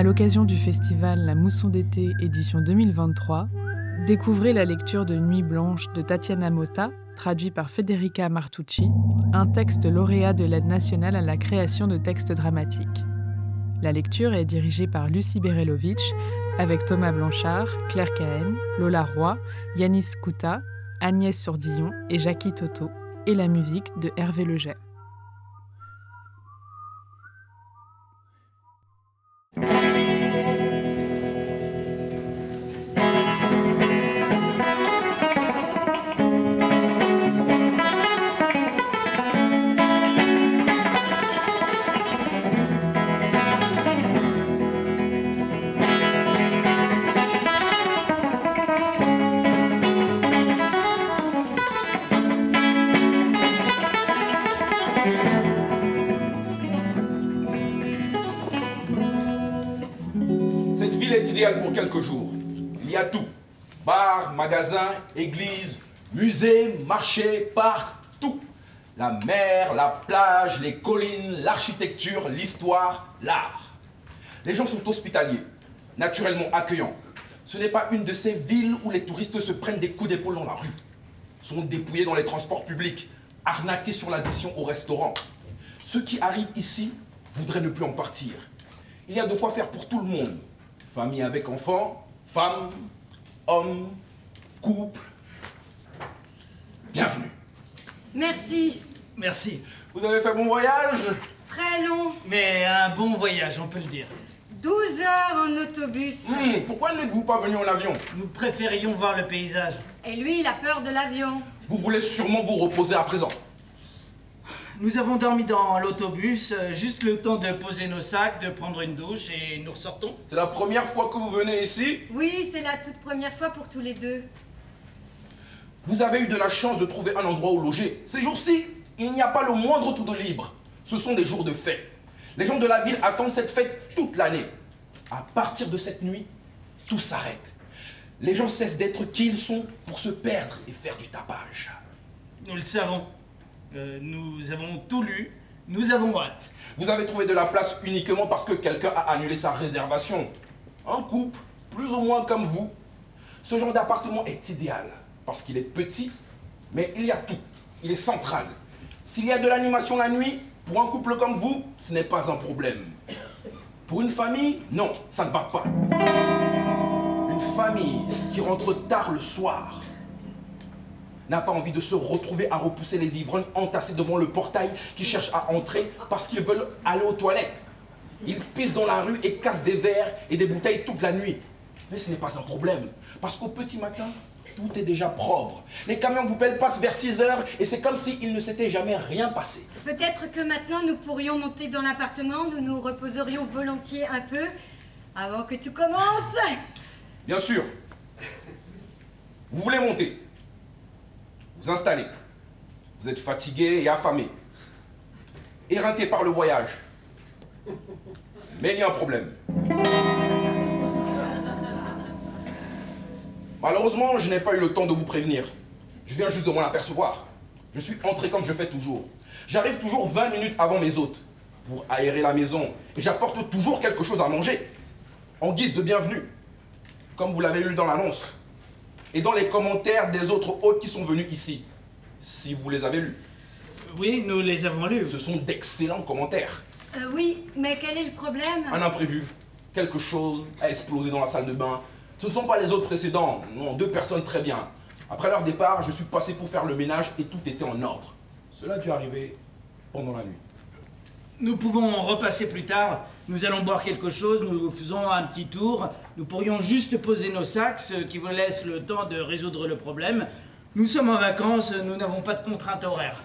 À l'occasion du festival La Mousson d'été édition 2023, découvrez la lecture de Nuit blanche de Tatiana Motta, traduit par Federica Martucci, un texte lauréat de l'aide nationale à la création de textes dramatiques. La lecture est dirigée par Lucie Berelovitch avec Thomas Blanchard, Claire Cahen, Lola Roy, Yanis Kouta, Agnès Sourdillon et Jackie Toto, et la musique de Hervé Leget. Marché, parc, tout. La mer, la plage, les collines, l'architecture, l'histoire, l'art. Les gens sont hospitaliers, naturellement accueillants. Ce n'est pas une de ces villes où les touristes se prennent des coups d'épaule dans la rue, sont dépouillés dans les transports publics, arnaqués sur l'addition au restaurant. Ceux qui arrivent ici voudraient ne plus en partir. Il y a de quoi faire pour tout le monde. Famille avec enfants, femmes, hommes, couple. Bienvenue. Merci. Merci. Vous avez fait bon voyage? Très long. Mais un bon voyage, on peut le dire. 12 heures en autobus. Hmm, Pourquoi n'êtes-vous pas venu en avion? Nous préférions voir le paysage. Et lui, il a peur de l'avion. Vous voulez sûrement vous reposer à présent. Nous avons dormi dans l'autobus, euh, juste le temps de poser nos sacs, de prendre une douche et nous ressortons. C'est la première fois que vous venez ici? Oui, c'est la toute première fois pour tous les deux. Vous avez eu de la chance de trouver un endroit où loger. Ces jours-ci, il n'y a pas le moindre tout de libre. Ce sont des jours de fête. Les gens de la ville attendent cette fête toute l'année. À partir de cette nuit, tout s'arrête. Les gens cessent d'être qui ils sont pour se perdre et faire du tapage. Nous le savons. Euh, nous avons tout lu, nous avons hâte. Vous avez trouvé de la place uniquement parce que quelqu'un a annulé sa réservation. Un couple, plus ou moins comme vous. Ce genre d'appartement est idéal parce qu'il est petit, mais il y a tout. Il est central. S'il y a de l'animation la nuit, pour un couple comme vous, ce n'est pas un problème. Pour une famille, non, ça ne va pas. Une famille qui rentre tard le soir n'a pas envie de se retrouver à repousser les ivrognes entassés devant le portail qui cherchent à entrer parce qu'ils veulent aller aux toilettes. Ils pissent dans la rue et cassent des verres et des bouteilles toute la nuit. Mais ce n'est pas un problème, parce qu'au petit matin, tout est déjà propre. Les camions poubelles passent vers 6 heures et c'est comme s'il ne s'était jamais rien passé. Peut-être que maintenant nous pourrions monter dans l'appartement, nous nous reposerions volontiers un peu avant que tout commence. Bien sûr. Vous voulez monter. Vous installez. Vous êtes fatigué et affamé. Éreinté par le voyage. Mais il y a un problème. Malheureusement, je n'ai pas eu le temps de vous prévenir. Je viens juste de m'en apercevoir. Je suis entré comme je fais toujours. J'arrive toujours 20 minutes avant mes hôtes pour aérer la maison et j'apporte toujours quelque chose à manger en guise de bienvenue, comme vous l'avez lu dans l'annonce et dans les commentaires des autres hôtes qui sont venus ici, si vous les avez lus. Oui, nous les avons lus. Ce sont d'excellents commentaires. Euh, oui, mais quel est le problème? Un imprévu, quelque chose a explosé dans la salle de bain. Ce ne sont pas les autres précédents, non, deux personnes très bien. Après leur départ, je suis passé pour faire le ménage et tout était en ordre. Cela a dû arriver pendant la nuit. Nous pouvons repasser plus tard. Nous allons boire quelque chose, nous faisons un petit tour. Nous pourrions juste poser nos sacs, ce qui vous laisse le temps de résoudre le problème. Nous sommes en vacances, nous n'avons pas de contraintes horaires.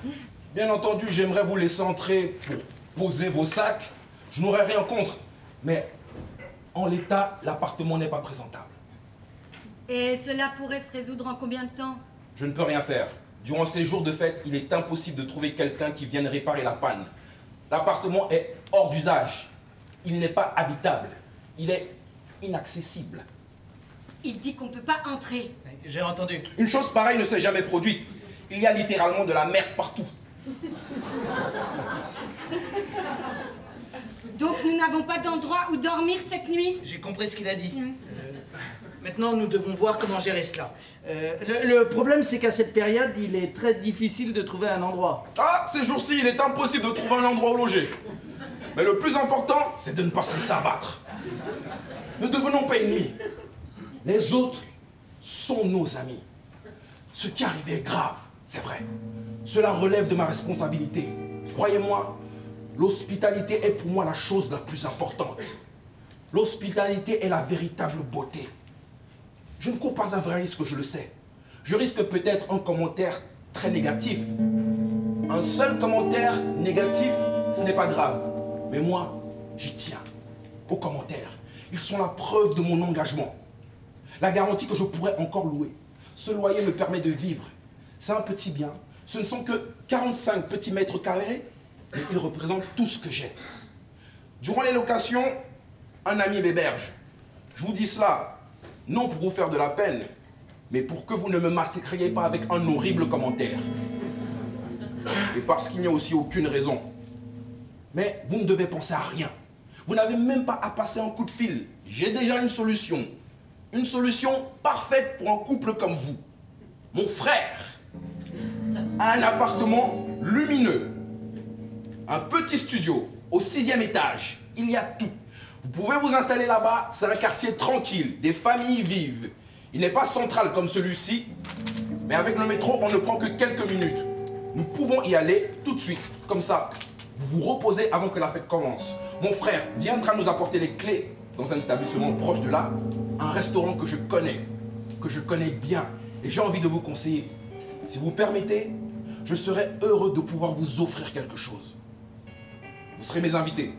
Bien entendu, j'aimerais vous laisser entrer pour poser vos sacs. Je n'aurais rien contre. Mais en l'état, l'appartement n'est pas présentable. Et cela pourrait se résoudre en combien de temps? Je ne peux rien faire. Durant ces jours de fête, il est impossible de trouver quelqu'un qui vienne réparer la panne. L'appartement est hors d'usage. Il n'est pas habitable. Il est inaccessible. Il dit qu'on ne peut pas entrer. J'ai entendu. Une chose pareille ne s'est jamais produite. Il y a littéralement de la merde partout. Donc nous n'avons pas d'endroit où dormir cette nuit? J'ai compris ce qu'il a dit. Euh, maintenant, nous devons voir comment gérer cela. Euh, le, problème, c'est qu'à cette période, il est très difficile de trouver un endroit. Ah, ces jours-ci, il est impossible de trouver un endroit où loger. Mais le plus important, c'est de ne pas se laisser abattre. Ne devenons pas ennemis. Les autres sont nos amis. Ce qui arrive est grave, c'est vrai. Cela relève de ma responsabilité. Croyez-moi, l'hospitalité est pour moi la chose la plus importante. L'hospitalité est la véritable beauté. Je ne cours pas un vrai risque, je le sais. Je risque peut-être un commentaire très négatif. Un seul commentaire négatif, ce n'est pas grave. Mais moi, j'y tiens. Aux commentaires. Ils sont la preuve de mon engagement. La garantie que je pourrais encore louer. Ce loyer me permet de vivre. C'est un petit bien. Ce ne sont que 45 petits mètres carrés, mais ils représentent tout ce que j'ai. Durant les locations, un ami m'héberge. Je vous dis cela, non pour vous faire de la peine, mais pour que vous ne me massacriez pas avec un horrible commentaire. Et parce qu'il n'y a aussi aucune raison. Mais vous ne devez penser à rien. Vous n'avez même pas à passer un coup de fil. J'ai déjà une solution. Une solution parfaite pour un couple comme vous. Mon frère a un appartement lumineux. Un petit studio au sixième étage. Il y a tout. Vous pouvez vous installer là-bas. C'est un quartier tranquille. Des familles vivent. Il n'est pas central comme celui-ci. Mais avec le métro, on ne prend que quelques minutes. Nous pouvons y aller tout de suite. Comme ça, vous vous reposez avant que la fête commence. Mon frère viendra nous apporter les clés dans un établissement proche de là, un restaurant que je connais, que je connais bien, et j'ai envie de vous conseiller. Si vous permettez, je serai heureux de pouvoir vous offrir quelque chose. Vous serez mes invités.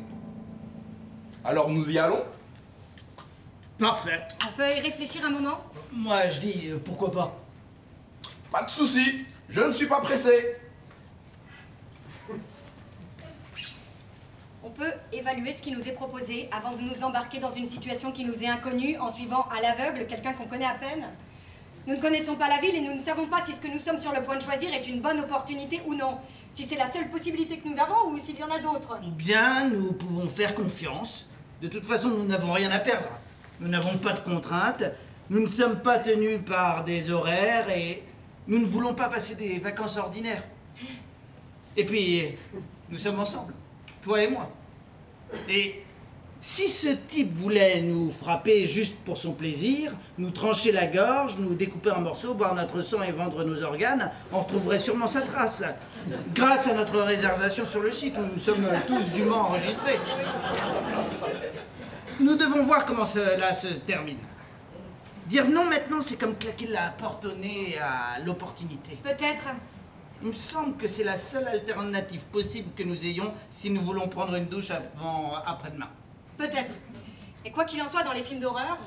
Alors nous y allons Parfait. On peut y réfléchir un moment? Moi, je dis, euh, pourquoi pas Pas de souci, je ne suis pas pressé. On peut évaluer ce qui nous est proposé avant de nous embarquer dans une situation qui nous est inconnue en suivant à l'aveugle quelqu'un qu'on connaît à peine. Nous ne connaissons pas la ville et nous ne savons pas si ce que nous sommes sur le point de choisir est une bonne opportunité ou non. Si c'est la seule possibilité que nous avons ou s'il y en a d'autres. Ou bien, nous pouvons faire confiance. De toute façon, nous n'avons rien à perdre. Nous n'avons pas de contraintes. Nous ne sommes pas tenus par des horaires et nous ne voulons pas passer des vacances ordinaires. Et puis, nous sommes ensemble, toi et moi. Et si ce type voulait nous frapper juste pour son plaisir, nous trancher la gorge, nous découper en morceaux, boire notre sang et vendre nos organes, on retrouverait sûrement sa trace. Grâce à notre réservation sur le site où nous sommes tous dûment enregistrés. Nous devons voir comment cela se termine. Dire non maintenant, c'est comme claquer la porte au nez à l'opportunité. Peut-être. Il me semble que c'est la seule alternative possible que nous ayons si nous voulons prendre une douche avant après-demain. Peut-être. Et quoi qu'il en soit, dans les films d'horreur,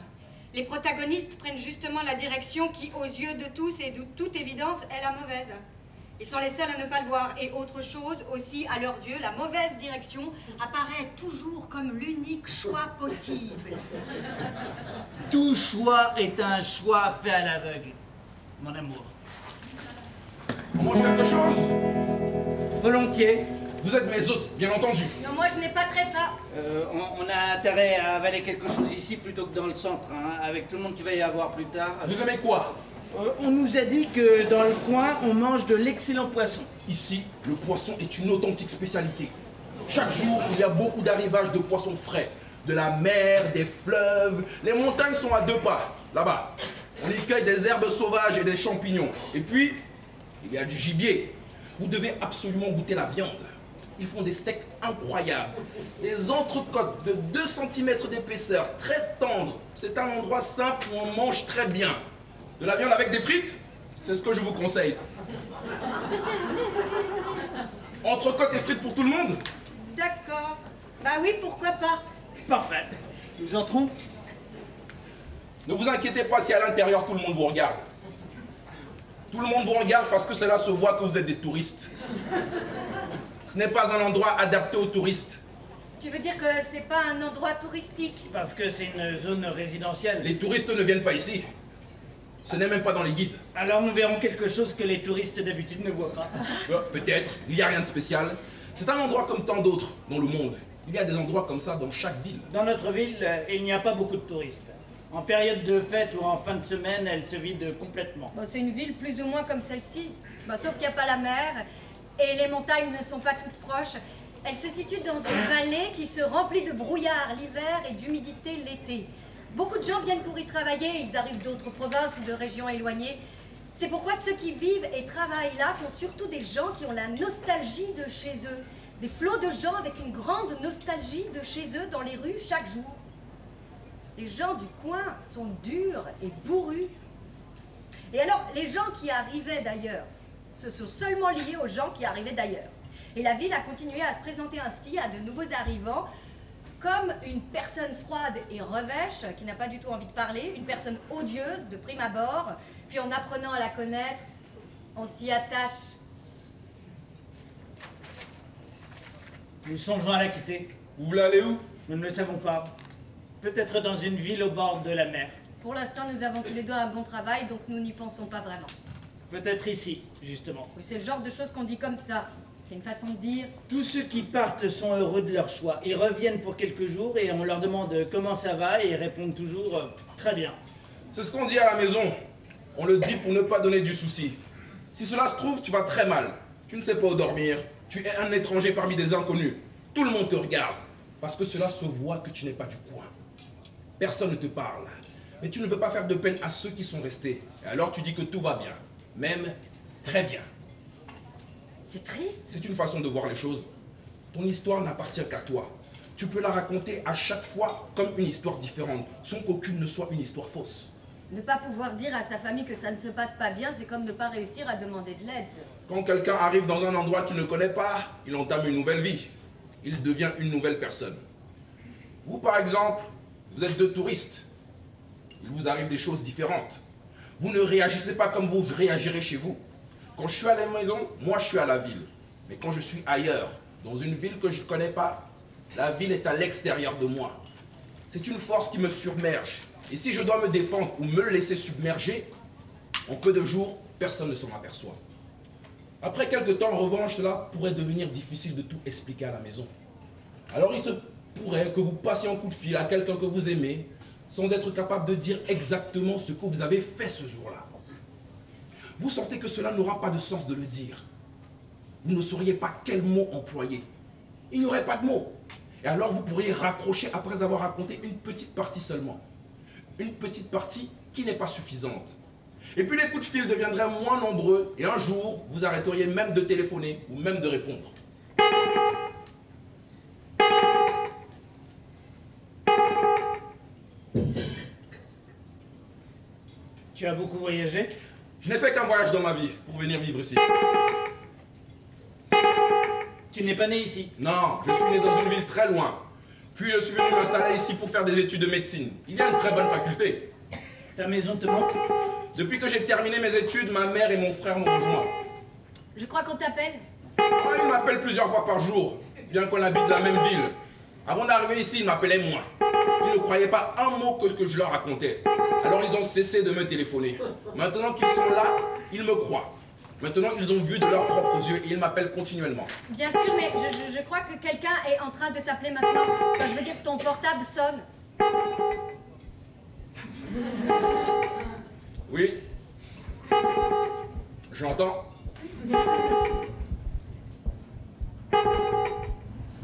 les protagonistes prennent justement la direction qui, aux yeux de tous et de toute évidence, est la mauvaise. Ils sont les seuls à ne pas le voir. Et autre chose aussi, à leurs yeux, la mauvaise direction apparaît toujours comme l'unique choix possible. Tout choix est un choix fait à l'aveugle, mon amour. On mange quelque chose? Volontiers. Vous êtes mes hôtes, bien entendu. Non, moi je n'ai pas très faim. Euh, on, on a intérêt à avaler quelque chose ici plutôt que dans le centre, hein, avec tout le monde qui va y avoir plus tard. Vous aimez quoi? Euh, on nous a dit que dans le coin, on mange de l'excellent poisson. Ici, le poisson est une authentique spécialité. Chaque jour, il y a beaucoup d'arrivages de poissons frais. De la mer, des fleuves. Les montagnes sont à deux pas, là-bas. On y cueille des herbes sauvages et des champignons. Et puis, il y a du gibier. Vous devez absolument goûter la viande. Ils font des steaks incroyables. Des entrecôtes de 2 cm d'épaisseur, très tendres. C'est un endroit simple où on mange très bien. De la viande avec des frites C'est ce que je vous conseille. Entrecôte et frites pour tout le monde? D'accord. Bah oui, pourquoi pas. Parfait. Nous entrons Ne vous inquiétez pas si à l'intérieur tout le monde vous regarde. Tout le monde vous regarde parce que cela se voit que vous êtes des touristes. Ce n'est pas un endroit adapté aux touristes. Tu veux dire que c'est pas un endroit touristique? Parce que c'est une zone résidentielle. Les touristes ne viennent pas ici. Ce n'est même pas dans les guides. Alors nous verrons quelque chose que les touristes d'habitude ne voient pas. Euh, Peut-être, il n'y a rien de spécial. C'est un endroit comme tant d'autres dans le monde. Il y a des endroits comme ça dans chaque ville. Dans notre ville, euh, il n'y a pas beaucoup de touristes. En période de fête ou en fin de semaine, elle se vide complètement. C'est une ville plus ou moins comme celle-ci. Bah, sauf qu'il n'y a pas la mer et les montagnes ne sont pas toutes proches. Elle se situe dans une vallée qui se remplit de brouillard l'hiver et d'humidité l'été. Beaucoup de gens viennent pour y travailler, ils arrivent d'autres provinces ou de régions éloignées. C'est pourquoi ceux qui vivent et travaillent là sont surtout des gens qui ont la nostalgie de chez eux. Des flots de gens avec une grande nostalgie de chez eux dans les rues chaque jour. Les gens du coin sont durs et bourrus. Et alors, les gens qui arrivaient d'ailleurs, se sont seulement liés aux gens qui arrivaient d'ailleurs. Et la ville a continué à se présenter ainsi à de nouveaux arrivants comme une personne froide et revêche qui n'a pas du tout envie de parler, une personne odieuse de prime abord, puis en apprenant à la connaître, on s'y attache. Nous songeons à la quitter. Vous voulez aller où? Nous ne le savons pas. Peut-être dans une ville au bord de la mer. Pour l'instant, nous avons tous les deux un bon travail, donc nous n'y pensons pas vraiment. Peut-être ici, justement. Oui, c'est le genre de choses qu'on dit comme ça. C'est une façon de dire. Tous ceux qui partent sont heureux de leur choix. Ils reviennent pour quelques jours et on leur demande comment ça va et ils répondent toujours euh, très bien. C'est ce qu'on dit à la maison. On le dit pour ne pas donner du souci. Si cela se trouve, tu vas très mal. Tu ne sais pas où dormir. Tu es un étranger parmi des inconnus. Tout le monde te regarde. Parce que cela se voit que tu n'es pas du coin. Personne ne te parle. Mais tu ne veux pas faire de peine à ceux qui sont restés. Et alors tu dis que tout va bien. Même très bien. C'est triste. C'est une façon de voir les choses. Ton histoire n'appartient qu'à toi. Tu peux la raconter à chaque fois comme une histoire différente, sans qu'aucune ne soit une histoire fausse. Ne pas pouvoir dire à sa famille que ça ne se passe pas bien, c'est comme ne pas réussir à demander de l'aide. Quand quelqu'un arrive dans un endroit qu'il ne connaît pas, il entame une nouvelle vie. Il devient une nouvelle personne. Vous, par exemple, vous êtes deux touristes. Il vous arrive des choses différentes. Vous ne réagissez pas comme vous réagirez chez vous. Quand je suis à la maison, moi je suis à la ville. Mais quand je suis ailleurs, dans une ville que je ne connais pas, la ville est à l'extérieur de moi. C'est une force qui me submerge. Et si je dois me défendre ou me laisser submerger, en peu de jours, personne ne s'en aperçoit. Après quelques temps, en revanche, cela pourrait devenir difficile de tout expliquer à la maison. Alors il se pourrait que vous passiez un coup de fil à quelqu'un que vous aimez, sans être capable de dire exactement ce que vous avez fait ce jour-là. Vous sentez que cela n'aura pas de sens de le dire. Vous ne sauriez pas quel mot employer. Il n'y aurait pas de mots. Et alors vous pourriez raccrocher après avoir raconté une petite partie seulement. Une petite partie qui n'est pas suffisante. Et puis les coups de fil deviendraient moins nombreux et un jour, vous arrêteriez même de téléphoner ou même de répondre. Tu as beaucoup voyagé Je n'ai fait qu'un voyage dans ma vie pour venir vivre ici. Tu n'es pas né ici Non, je suis né dans une ville très loin. Puis je suis venu m'installer ici pour faire des études de médecine. Il y a une très bonne faculté. Ta maison te manque Depuis que j'ai terminé mes études, ma mère et mon frère m'ont rejoint. Je crois qu'on t'appelle. Oh, ils m'appellent plusieurs fois par jour, bien qu'on habite la même ville. Avant d'arriver ici, ils m'appelaient moi. Ils ne croyaient pas un mot que ce que je leur racontais. Alors ils ont cessé de me téléphoner. Maintenant qu'ils sont là, ils me croient. Maintenant ils ont vu de leurs propres yeux et ils m'appellent continuellement. Bien sûr, mais je, je- je crois que quelqu'un est en train de t'appeler maintenant. Enfin, je veux dire, ton portable sonne. Oui J'entends.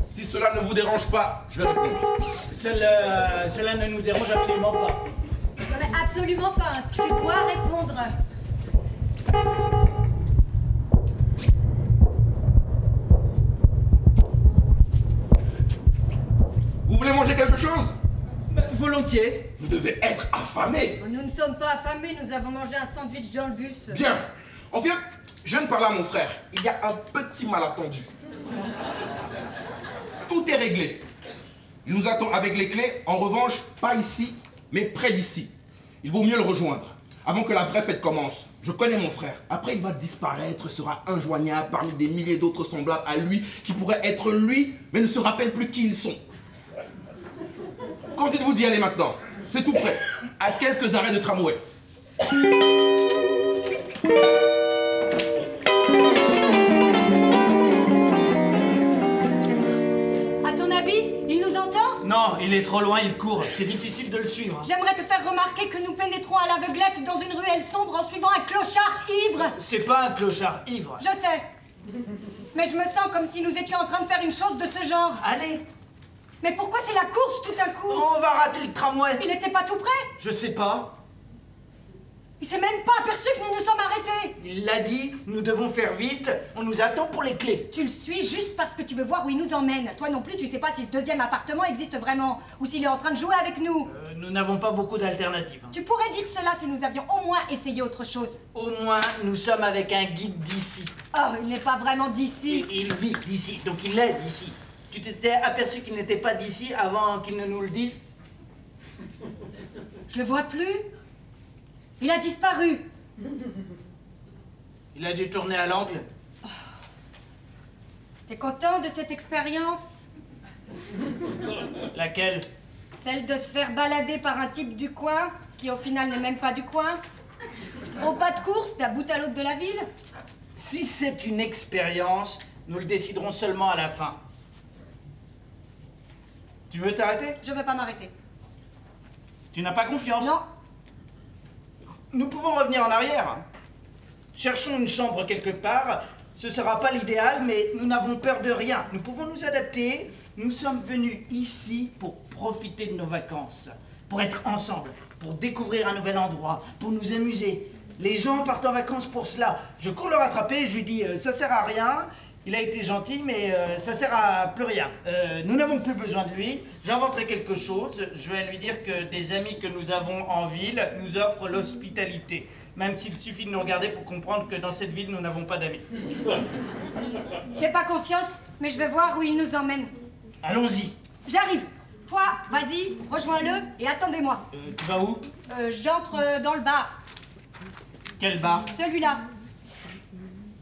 Si cela ne vous dérange pas, je vais répondre. Cela, cela ne nous dérange absolument pas. Non, mais absolument pas. Tu dois répondre. Vous voulez manger quelque chose? Bah, volontiers. Vous devez être affamé. Nous ne sommes pas affamés, nous avons mangé un sandwich dans le bus. Bien. En fait, je viens de parler à mon frère. Il y a un petit malentendu. Tout est réglé. Il nous attend avec les clés. En revanche, pas ici, mais près d'ici. Il vaut mieux le rejoindre. Avant que la vraie fête commence. Je connais mon frère. Après, il va disparaître, sera injoignable parmi des milliers d'autres semblables à lui qui pourraient être lui, mais ne se rappellent plus qui ils sont. Quand dites-vous d'y aller maintenant C'est tout près, à quelques arrêts de tramway. Avis, il nous entend Non, il est trop loin, il court. C'est difficile de le suivre. J'aimerais te faire remarquer que nous pénétrons à l'aveuglette dans une ruelle sombre en suivant un clochard ivre. C'est pas un clochard ivre. Je sais. Mais je me sens comme si nous étions en train de faire une chose de ce genre. Allez, Mais pourquoi c'est la course tout d'un coup on va rater le tramway. Il était pas tout près Je sais pas. Il s'est même pas aperçu que nous nous sommes arrêtés Il l'a dit, nous devons faire vite. On nous attend pour les clés. Tu le suis juste parce que tu veux voir où il nous emmène. Toi non plus, tu sais pas si ce deuxième appartement existe vraiment ou s'il est en train de jouer avec nous. Euh, nous n'avons pas beaucoup d'alternatives. Tu pourrais dire cela si nous avions au moins essayé autre chose. Au moins, nous sommes avec un guide d'ici. Oh, il n'est pas vraiment d'ici. Et il vit d'ici, donc il est d'ici. Tu t'étais aperçu qu'il n'était pas d'ici avant qu'il ne nous le dise? Je le vois plus. Il a disparu. Il a dû tourner à l'angle. T'es content de cette expérience? Laquelle? Celle de se faire balader par un type du coin, qui au final n'est même pas du coin? Au pas de course, d'un bout à l'autre de la ville? Si c'est une expérience, nous le déciderons seulement à la fin. Tu veux t'arrêter? Je veux pas m'arrêter. Tu n'as pas confiance? Non, Nous pouvons revenir en arrière. Cherchons une chambre quelque part. Ce sera pas l'idéal, mais nous n'avons peur de rien. Nous pouvons nous adapter. Nous sommes venus ici pour profiter de nos vacances, pour être ensemble, pour découvrir un nouvel endroit, pour nous amuser. Les gens partent en vacances pour cela. Je cours le rattraper, je lui dis euh, ça sert à rien. Il a été gentil, mais euh, ça sert à plus rien. Euh, nous n'avons plus besoin de lui. J'inventerai quelque chose. Je vais lui dire que des amis que nous avons en ville nous offrent l'hospitalité. Même s'il suffit de nous regarder pour comprendre que dans cette ville, nous n'avons pas d'amis. j'ai pas confiance, mais je vais voir où il nous emmène. Allons-y. J'arrive. Toi, vas-y, rejoins-le et attendez-moi. Euh, tu vas où? J'entre dans le bar, Quel bar? Celui-là,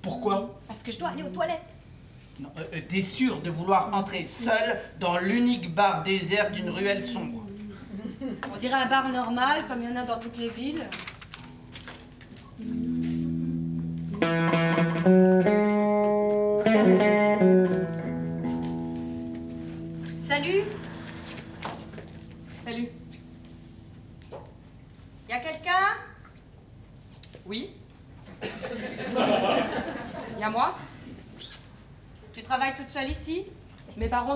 Pourquoi? Parce que je dois aller aux toilettes. Euh, euh, T'es sûr de vouloir entrer seul dans l'unique bar désert d'une ruelle sombre On dirait un bar normal, comme il y en a dans toutes les villes.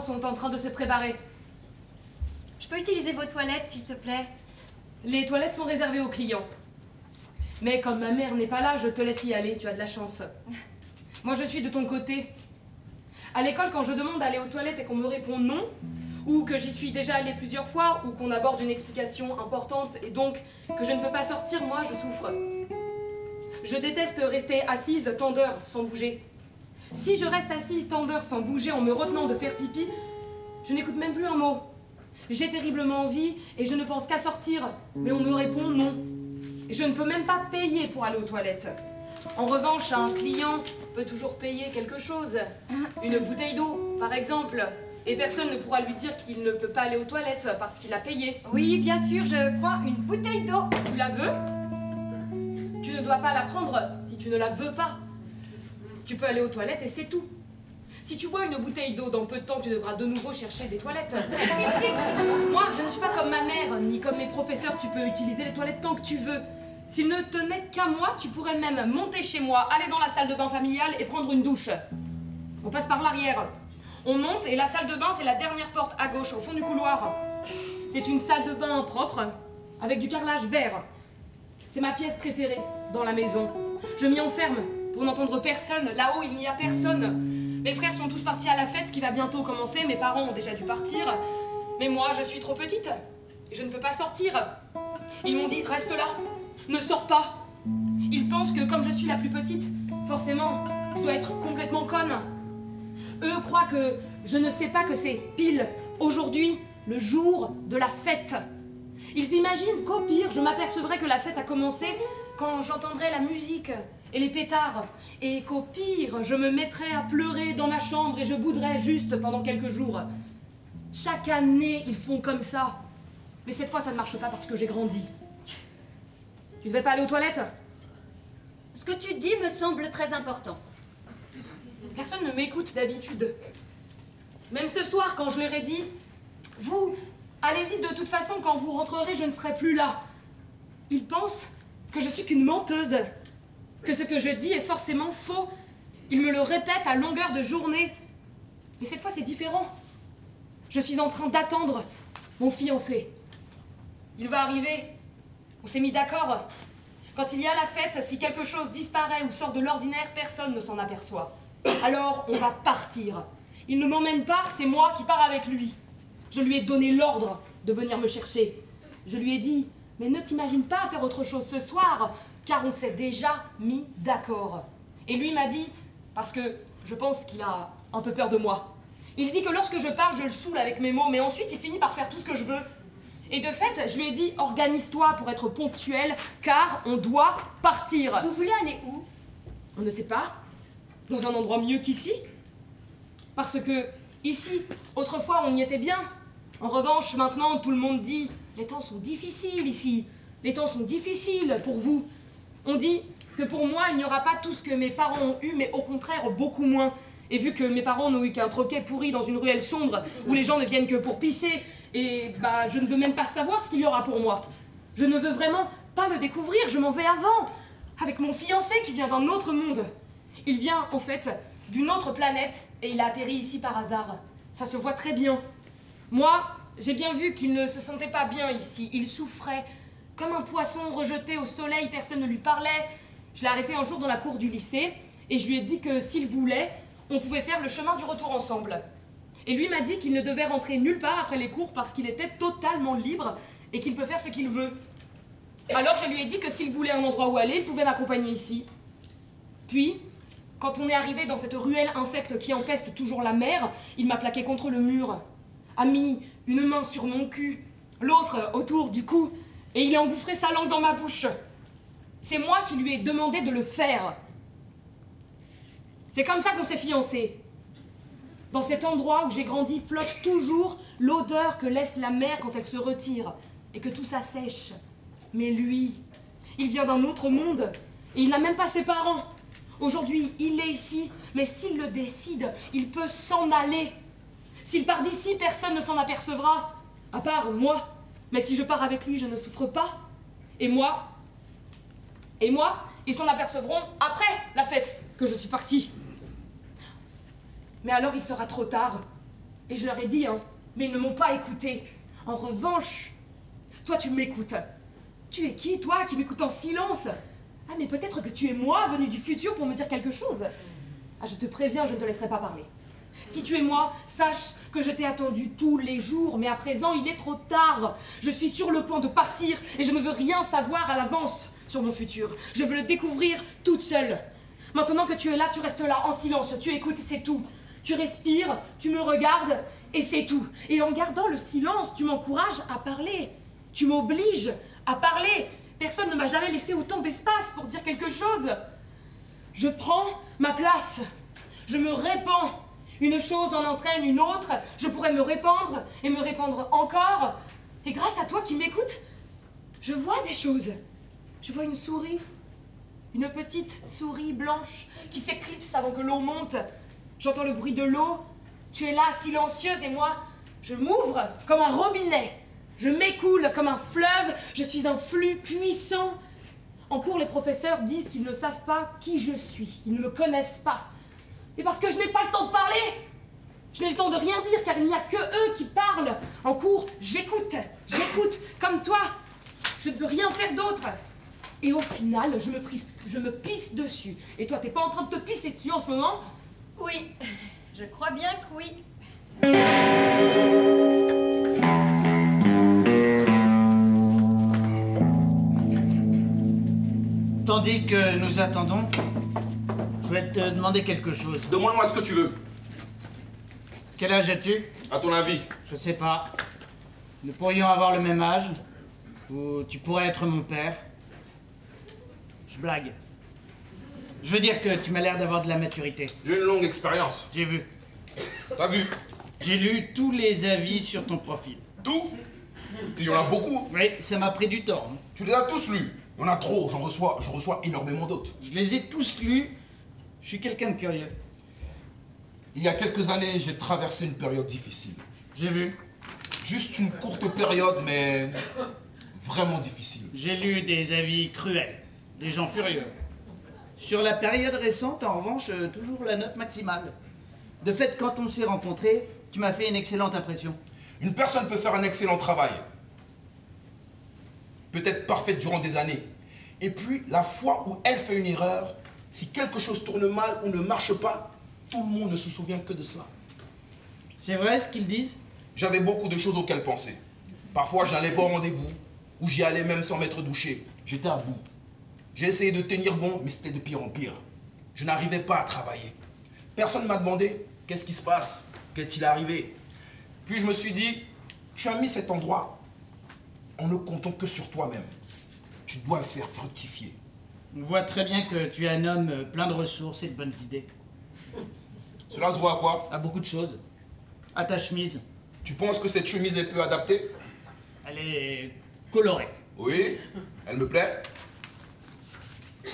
Sont en train de se préparer. Je peux utiliser vos toilettes, s'il te plaît? Les toilettes sont réservées aux clients. Mais comme ma mère n'est pas là, je te laisse y aller, tu as de la chance. Moi, je suis de ton côté. À l'école, quand je demande d'aller aux toilettes et qu'on me répond non, ou que j'y suis déjà allée plusieurs fois, ou qu'on aborde une explication importante et donc que je ne peux pas sortir, moi, je souffre. Je déteste rester assise tant d'heures sans bouger. Si je reste assise tant d'heures sans bouger en me retenant de faire pipi, je n'écoute même plus un mot. J'ai terriblement envie et je ne pense qu'à sortir, mais on me répond non. Et je ne peux même pas payer pour aller aux toilettes. En revanche, un client peut toujours payer quelque chose. Une bouteille d'eau, par exemple. Et personne ne pourra lui dire qu'il ne peut pas aller aux toilettes parce qu'il a payé. Oui, bien sûr, je prends une bouteille d'eau. Tu la veux? Tu ne dois pas la prendre si tu ne la veux pas. Tu peux aller aux toilettes et c'est tout. Si tu bois une bouteille d'eau dans peu de temps, tu devras de nouveau chercher des toilettes. Moi, je ne suis pas comme ma mère, ni comme mes professeurs, tu peux utiliser les toilettes tant que tu veux. S'il ne tenait qu'à moi, tu pourrais même monter chez moi, aller dans la salle de bain familiale et prendre une douche. On passe par l'arrière. On monte et la salle de bain, c'est la dernière porte à gauche, au fond du couloir. C'est une salle de bain propre, avec du carrelage vert. C'est ma pièce préférée dans la maison. Je m'y enferme pour n'entendre personne. Là-haut, il n'y a personne. Mes frères sont tous partis à la fête, qui va bientôt commencer. Mes parents ont déjà dû partir. Mais moi, je suis trop petite. Et je ne peux pas sortir. Ils m'ont dit, reste là. Ne sors pas. Ils pensent que comme je suis la plus petite, forcément, je dois être complètement conne. Eux croient que je ne sais pas que c'est pile aujourd'hui, le jour de la fête. Ils imaginent qu'au pire, je m'apercevrai que la fête a commencé quand j'entendrai la musique et les pétards, et qu'au pire, je me mettrai à pleurer dans ma chambre et je bouderai juste pendant quelques jours. Chaque année, ils font comme ça. Mais cette fois, ça ne marche pas parce que j'ai grandi. Tu ne devais pas aller aux toilettes? Ce que tu dis me semble très important. Personne ne m'écoute d'habitude. Même ce soir, quand je leur ai dit Vous, allez-y, de toute façon, quand vous rentrerez, je ne serai plus là. Ils pensent que je suis qu'une menteuse, que ce que je dis est forcément faux. Ils me le répètent à longueur de journée. Mais cette fois, c'est différent. Je suis en train d'attendre mon fiancé. Il va arriver. On s'est mis d'accord. Quand il y a la fête, si quelque chose disparaît ou sort de l'ordinaire, personne ne s'en aperçoit. Alors, on va partir. Il ne m'emmène pas, c'est moi qui pars avec lui. Je lui ai donné l'ordre de venir me chercher. Je lui ai dit, mais ne t'imagine pas faire autre chose ce soir, car on s'est déjà mis d'accord. Et lui m'a dit, parce que je pense qu'il a un peu peur de moi. Il dit que lorsque je parle, je le saoule avec mes mots, mais ensuite il finit par faire tout ce que je veux. Et de fait, je lui ai dit, organise-toi pour être ponctuel, car on doit partir. Vous voulez aller où? On ne sait pas. Dans un endroit mieux qu'ici. Parce que ici, autrefois, on y était bien. En revanche, maintenant, tout le monde dit, les temps sont difficiles ici. Les temps sont difficiles pour vous. On dit que pour moi, il n'y aura pas tout ce que mes parents ont eu, mais au contraire, beaucoup moins. Et vu que mes parents n'ont eu qu'un troquet pourri dans une ruelle sombre, où les gens ne viennent que pour pisser, et bah, je ne veux même pas savoir ce qu'il y aura pour moi. Je ne veux vraiment pas le découvrir, je m'en vais avant, avec mon fiancé qui vient d'un autre monde. Il vient, en fait, d'une autre planète, et il a atterri ici par hasard. Ça se voit très bien. Moi, j'ai bien vu qu'il ne se sentait pas bien ici. Il souffrait. Comme un poisson rejeté au soleil, personne ne lui parlait. Je l'ai arrêté un jour dans la cour du lycée, et je lui ai dit que s'il voulait, on pouvait faire le chemin du retour ensemble. Et lui m'a dit qu'il ne devait rentrer nulle part après les cours parce qu'il était totalement libre et qu'il peut faire ce qu'il veut. Alors je lui ai dit que s'il voulait un endroit où aller, il pouvait m'accompagner ici. Puis, quand on est arrivé dans cette ruelle infecte qui empeste toujours la mer, il m'a plaqué contre le mur, a mis une main sur mon cul, l'autre autour du cou, et il a engouffré sa langue dans ma bouche. C'est moi qui lui ai demandé de le faire. C'est comme ça qu'on s'est fiancés. Dans cet endroit où j'ai grandi flotte toujours l'odeur que laisse la mer quand elle se retire et que tout s'assèche. Mais lui, il vient d'un autre monde et il n'a même pas ses parents. Aujourd'hui, il est ici, mais s'il le décide, il peut s'en aller. S'il part d'ici, personne ne s'en apercevra, à part moi. Mais si je pars avec lui, je ne souffre pas. Et moi, et moi, ils s'en apercevront après la fête que je suis partie. Mais alors il sera trop tard. Et je leur ai dit, hein, mais ils ne m'ont pas écouté. En revanche, toi tu m'écoutes. Tu es qui, toi, qui m'écoutes en silence? Ah, mais peut-être que tu es moi, venu du futur, pour me dire quelque chose. Ah, je te préviens, je ne te laisserai pas parler. Si tu es moi, sache que je t'ai attendu tous les jours, mais à présent il est trop tard. Je suis sur le point de partir et je ne veux rien savoir à l'avance sur mon futur. Je veux le découvrir toute seule. Maintenant que tu es là, tu restes là en silence, tu écoutes, c'est tout. Tu respires, tu me regardes et c'est tout. Et en gardant le silence, tu m'encourages à parler. Tu m'obliges à parler. Personne ne m'a jamais laissé autant d'espace pour dire quelque chose. Je prends ma place. Je me répands. Une chose en entraîne une autre. Je pourrais me répandre et me répandre encore. Et grâce à toi qui m'écoutes, je vois des choses. Je vois une souris. Une petite souris blanche qui s'éclipse avant que l'eau monte. J'entends le bruit de l'eau. Tu es là, silencieuse, et moi, je m'ouvre comme un robinet. Je m'écoule comme un fleuve. Je suis un flux puissant. En cours, les professeurs disent qu'ils ne savent pas qui je suis, qu'ils ne me connaissent pas. Et parce que je n'ai pas le temps de parler, je n'ai le temps de rien dire car il n'y a que eux qui parlent. En cours, j'écoute, j'écoute, comme toi. Je ne peux rien faire d'autre. Et au final, je me, pisse, je me pisse dessus. Et toi, t'es pas en train de te pisser dessus en ce moment? Oui, je crois bien que oui. Tandis que nous attendons, vais te demander quelque chose. Demande-moi ce que tu veux. Quel âge as-tu? À ton avis Je sais pas. Nous pourrions avoir le même âge. Ou tu pourrais être mon père. Je blague. Je veux dire que tu m'as l'air d'avoir de la maturité. J'ai une longue expérience. J'ai vu. T'as vu? J'ai lu tous les avis sur ton profil. Tout? Il y en a beaucoup. Oui, ça m'a pris du temps. hein. Tu les as tous lus. Il y en a trop. J'en reçois, je reçois énormément d'autres. Je les ai tous lus. Je suis quelqu'un de curieux. Il y a quelques années, j'ai traversé une période difficile. J'ai vu. Juste une courte période, mais vraiment difficile. J'ai lu des avis cruels, des gens furieux. Sur la période récente, en revanche, euh, toujours la note maximale. De fait, quand on s'est rencontrés, tu m'as fait une excellente impression. Une personne peut faire un excellent travail, peut-être parfaite durant des années. Et puis, la fois où elle fait une erreur, si quelque chose tourne mal ou ne marche pas, tout le monde ne se souvient que de cela. C'est vrai ce qu'ils disent? J'avais beaucoup de choses auxquelles penser. Parfois, je n'allais pas au rendez-vous, ou j'y allais même sans m'être douché. J'étais à bout. J'ai essayé de tenir bon, mais c'était de pire en pire. Je n'arrivais pas à travailler. Personne ne m'a demandé qu'est-ce qui se passe, qu'est-il arrivé? Puis je me suis dit, tu as mis cet endroit en ne comptant que sur toi-même. Tu dois le faire fructifier. On voit très bien que tu es un homme euh, plein de ressources et de bonnes idées. Cela se voit à quoi? À beaucoup de choses. À ta chemise, Tu penses que cette chemise est peu adaptée? Elle est colorée. Oui, elle me plaît.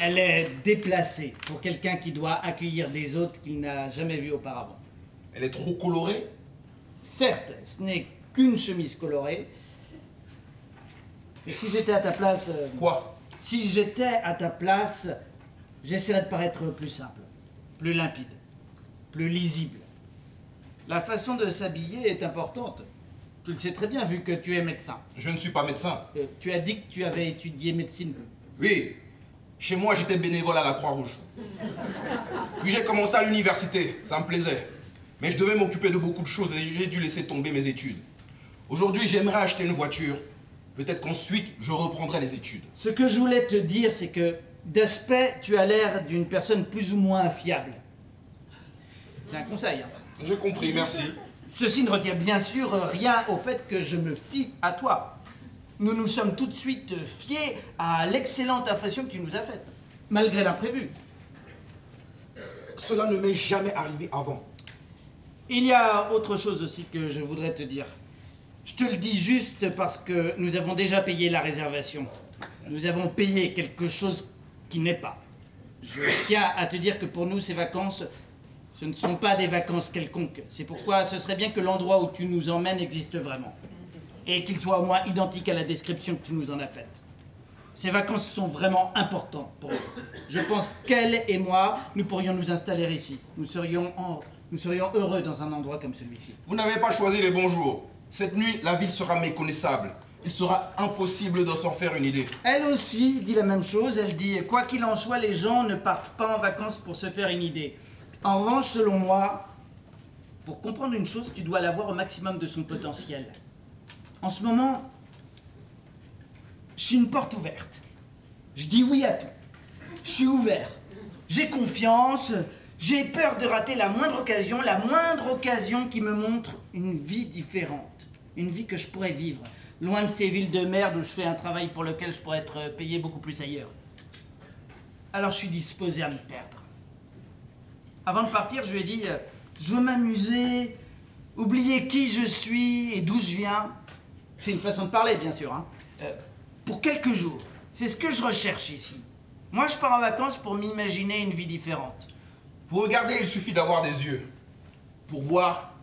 Elle est déplacée pour quelqu'un qui doit accueillir des hôtes qu'il n'a jamais vus auparavant. Elle est trop colorée? Certes, ce n'est qu'une chemise colorée. Mais si j'étais à ta place. euh, Quoi? Si j'étais à ta place, j'essaierais de paraître plus simple, plus limpide, plus lisible. La façon de s'habiller est importante. Tu le sais très bien vu que tu es médecin. Je ne suis pas médecin. Euh, tu as dit que tu avais étudié médecine. Oui, chez moi j'étais bénévole à la Croix-Rouge. Puis j'ai commencé à l'université, ça me plaisait. Mais je devais m'occuper de beaucoup de choses et j'ai dû laisser tomber mes études. Aujourd'hui j'aimerais acheter une voiture. Peut-être qu'ensuite je reprendrai les études. Ce que je voulais te dire, c'est que d'aspect, tu as l'air d'une personne plus ou moins fiable. C'est un conseil. hein. J'ai compris, merci. Ceci ne retient bien sûr rien au fait que je me fie à toi. Nous nous sommes tout de suite fiés à l'excellente impression que tu nous as faite, malgré l'imprévu. Cela ne m'est jamais arrivé avant. Il y a autre chose aussi que je voudrais te dire. Je te le dis juste parce que nous avons déjà payé la réservation. Nous avons payé quelque chose qui n'est pas. Je tiens à te dire que pour nous, ces vacances, ce ne sont pas des vacances quelconques. C'est pourquoi ce serait bien que l'endroit où tu nous emmènes existe vraiment. Et qu'il soit au moins identique à la description que tu nous en as faite. Ces vacances sont vraiment importantes pour nous. Je pense qu'elle et moi, nous pourrions nous installer ici. Nous serions, nous serions heureux dans un endroit comme celui-ci. Vous n'avez pas choisi les bons jours. Cette nuit, la ville sera méconnaissable. Il sera impossible de s'en faire une idée. Elle aussi dit la même chose. Elle dit Quoi qu'il en soit, les gens ne partent pas en vacances pour se faire une idée. En revanche, selon moi, pour comprendre une chose, tu dois l'avoir au maximum de son potentiel. En ce moment, je suis une porte ouverte. Je dis oui à tout. Je suis ouvert. J'ai confiance. J'ai peur de rater la moindre occasion, la moindre occasion qui me montre une vie différente. Une vie que je pourrais vivre, loin de ces villes de merde où je fais un travail pour lequel je pourrais être payé beaucoup plus ailleurs. Alors je suis disposé à me perdre. Avant de partir, je lui ai dit euh, Je veux m'amuser, oublier qui je suis et d'où je viens. C'est une façon de parler, bien sûr. hein. Euh, pour quelques jours. C'est ce que je recherche ici. Moi, je pars en vacances pour m'imaginer une vie différente. Pour regarder, il suffit d'avoir des yeux. Pour voir,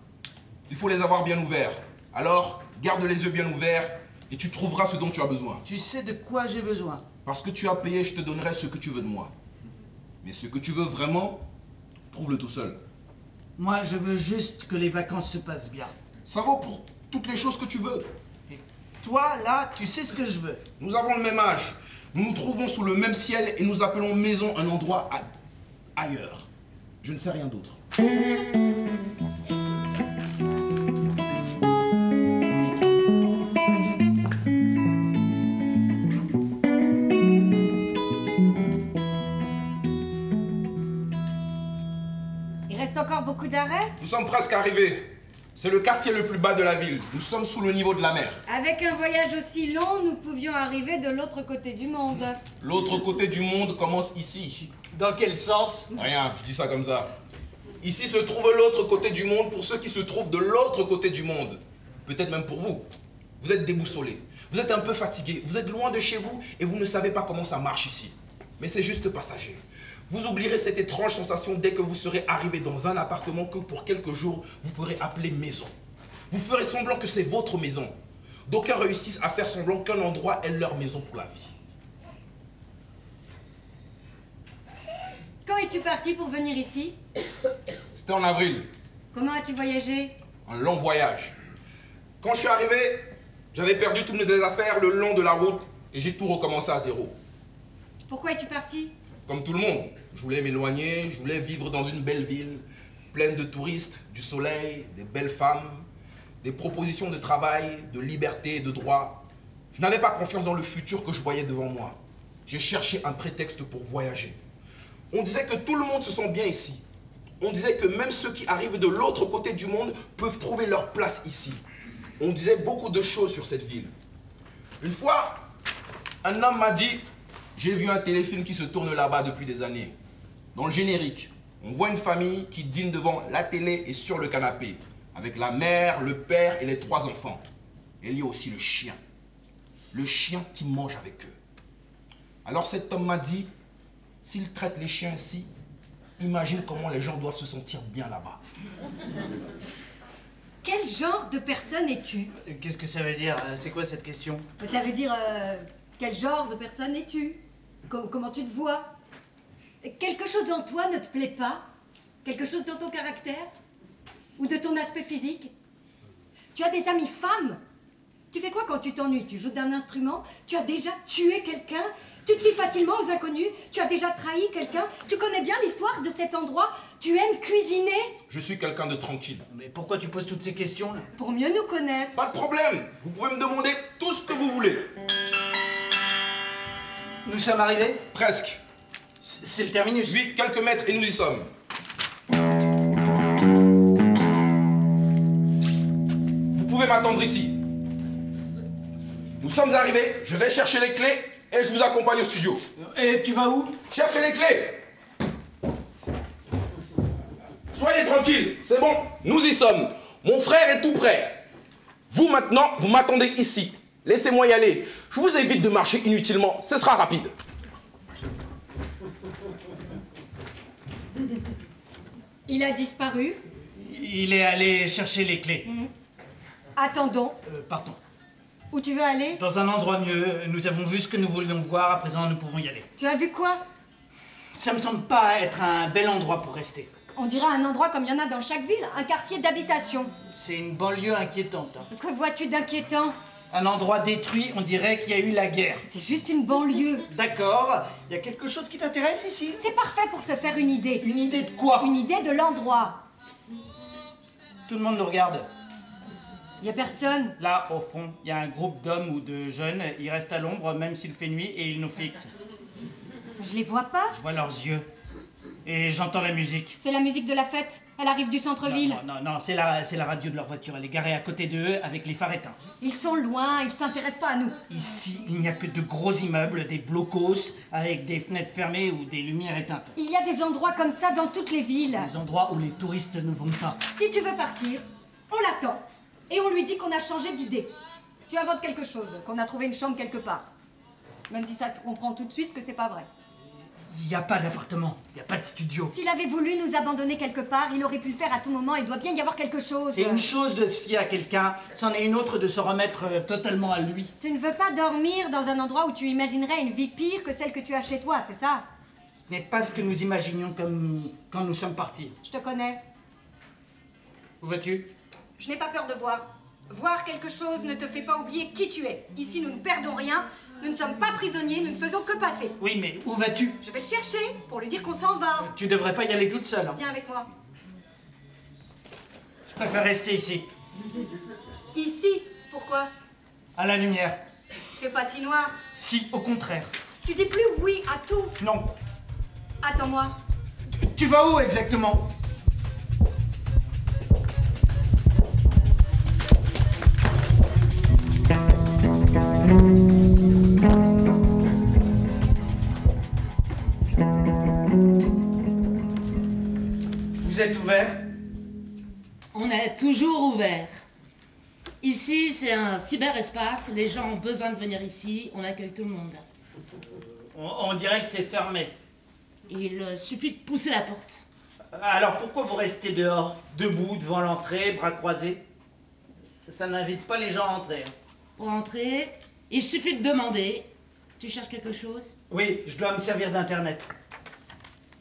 il faut les avoir bien ouverts. Alors, garde les yeux bien ouverts et tu trouveras ce dont tu as besoin. Tu sais de quoi j'ai besoin. Parce que tu as payé, je te donnerai ce que tu veux de moi. Mais ce que tu veux vraiment, trouve-le tout seul. Moi, je veux juste que les vacances se passent bien. Ça vaut pour toutes les choses que tu veux. Et toi, là, tu sais ce que je veux. Nous avons le même âge. Nous nous trouvons sous le même ciel et nous appelons maison un endroit ailleurs. Je ne sais rien d'autre. Nous sommes presque arrivés. C'est le quartier le plus bas de la ville. Nous sommes sous le niveau de la mer. Avec un voyage aussi long, nous pouvions arriver de l'autre côté du monde. L'autre côté du monde commence ici. Dans quel sens? Rien, je dis ça comme ça. Ici se trouve l'autre côté du monde pour ceux qui se trouvent de l'autre côté du monde. Peut-être même pour vous. Vous êtes déboussolés. Vous êtes un peu fatigués. Vous êtes loin de chez vous et vous ne savez pas comment ça marche ici. Mais c'est juste passager. Vous oublierez cette étrange sensation dès que vous serez arrivé dans un appartement que pour quelques jours vous pourrez appeler maison. Vous ferez semblant que c'est votre maison. D'aucuns réussissent à faire semblant qu'un endroit est leur maison pour la vie. Quand es-tu parti pour venir ici? C'était en avril, Comment as-tu voyagé? Un long voyage. Quand je suis arrivé, j'avais perdu toutes mes affaires le long de la route et j'ai tout recommencé à zéro. Pourquoi es-tu parti? Comme tout le monde, je voulais m'éloigner, je voulais vivre dans une belle ville, pleine de touristes, du soleil, des belles femmes, des propositions de travail, de liberté de droit. Je n'avais pas confiance dans le futur que je voyais devant moi. J'ai cherché un prétexte pour voyager. On disait que tout le monde se sent bien ici. On disait que même ceux qui arrivent de l'autre côté du monde peuvent trouver leur place ici. On disait beaucoup de choses sur cette ville. Une fois, un homme m'a dit J'ai vu un téléfilm qui se tourne là-bas depuis des années. Dans le générique, on voit une famille qui dîne devant la télé et sur le canapé, avec la mère, le père et les trois enfants. Et il y a aussi le chien. Le chien qui mange avec eux. Alors cet homme m'a dit S'il traite les chiens ainsi, imagine comment les gens doivent se sentir bien là-bas. Quel genre de personne es-tu? Qu'est-ce que ça veut dire? Euh, C'est quoi cette question? Ça veut dire euh, quel genre de personne es-tu? Com- Comment tu te vois? Quelque chose en toi ne te plaît pas? Quelque chose dans ton caractère? Ou de ton aspect physique? Tu as des amis femmes? Tu fais quoi quand tu t'ennuies? Tu joues d'un instrument? Tu as déjà tué quelqu'un? Tu te fies facilement aux inconnus? Tu as déjà trahi quelqu'un? Tu connais bien l'histoire de cet endroit? Tu aimes cuisiner? Je suis quelqu'un de tranquille. Mais pourquoi tu poses toutes ces questions là Pour mieux nous connaître. Pas de problème, vous pouvez me demander tout ce que vous voulez. Nous sommes arrivés Presque. C'est le terminus. Oui, quelques mètres et nous y sommes. Vous pouvez m'attendre ici. Nous sommes arrivés, je vais chercher les clés et je vous accompagne au studio. Et tu vas où? Cherchez les clés Soyez tranquille, c'est bon, nous y sommes. Mon frère est tout prêt. Vous maintenant, vous m'attendez ici. Laissez-moi y aller. Je vous évite de marcher inutilement, ce sera rapide. Il a disparu Il est allé chercher les clés. Attendons. Euh, partons. Où tu veux aller? Dans un endroit mieux, nous avons vu ce que nous voulions voir, à présent nous pouvons y aller. Tu as vu quoi? Ça me semble pas être un bel endroit pour rester. On dirait un endroit comme il y en a dans chaque ville, un quartier d'habitation. C'est une banlieue inquiétante. hein. Que vois-tu d'inquiétant? Un endroit détruit, on dirait qu'il y a eu la guerre. C'est juste une banlieue. D'accord, il y a quelque chose qui t'intéresse ici? C'est parfait pour se faire une idée. Une idée de quoi? Une idée de l'endroit. Tout le monde nous regarde. Il y a personne. Là, au fond, il y a un groupe d'hommes ou de jeunes. Ils restent à l'ombre même s'il fait nuit et ils nous fixent. Je les vois pas. Je vois leurs yeux. Et j'entends la musique. C'est la musique de la fête. Elle arrive du centre-ville. Non, non, non, c'est la, c'est la radio de leur voiture. Elle est garée à côté d'eux avec les phares éteints. Ils sont loin, ils s'intéressent pas à nous. Ici, il n'y a que de gros immeubles, des blocos avec des fenêtres fermées ou des lumières éteintes. Il y a des endroits comme ça dans toutes les villes. Des endroits où les touristes ne vont pas. Si tu veux partir, on l'attend. Et on lui dit qu'on a changé d'idée. Tu inventes quelque chose, qu'on a trouvé une chambre quelque part. Même si ça te comprend tout de suite que c'est pas vrai. Il n'y a pas d'appartement, il n'y a pas de studio. S'il avait voulu nous abandonner quelque part, il aurait pu le faire à tout moment. Il doit bien y avoir quelque chose. C'est une chose de se fier à quelqu'un, c'en est une autre de se remettre euh, totalement à lui. Tu ne veux pas dormir dans un endroit où tu imaginerais une vie pire que celle que tu as chez toi, c'est ça? Ce n'est pas ce que nous imaginions comme quand nous sommes partis. Je te connais. Où vas-tu? Je n'ai pas peur de voir. Voir quelque chose ne te fait pas oublier qui tu es. Ici, nous ne perdons rien. Nous ne sommes pas prisonniers, nous ne faisons que passer. Oui, mais où vas-tu? Je vais le chercher pour lui dire qu'on s'en va. Tu devrais pas y aller toute seule. hein. Viens avec moi. Je préfère rester ici, Ici? Pourquoi? À la lumière. Il fait pas si noir. Si, au contraire. Tu dis plus oui à tout. Non. Attends-moi. Tu, tu vas où exactement? Toujours ouvert. Ici, c'est un cyberespace. Les gens ont besoin de venir ici. On accueille tout le monde. on, on dirait que c'est fermé. Il euh, suffit de pousser la porte. Alors pourquoi vous restez dehors, debout, devant l'entrée, bras croisés? Ça n'invite pas les gens à entrer. hein. Pour entrer, il suffit de demander. Tu cherches quelque chose? Oui, je dois me servir d'internet.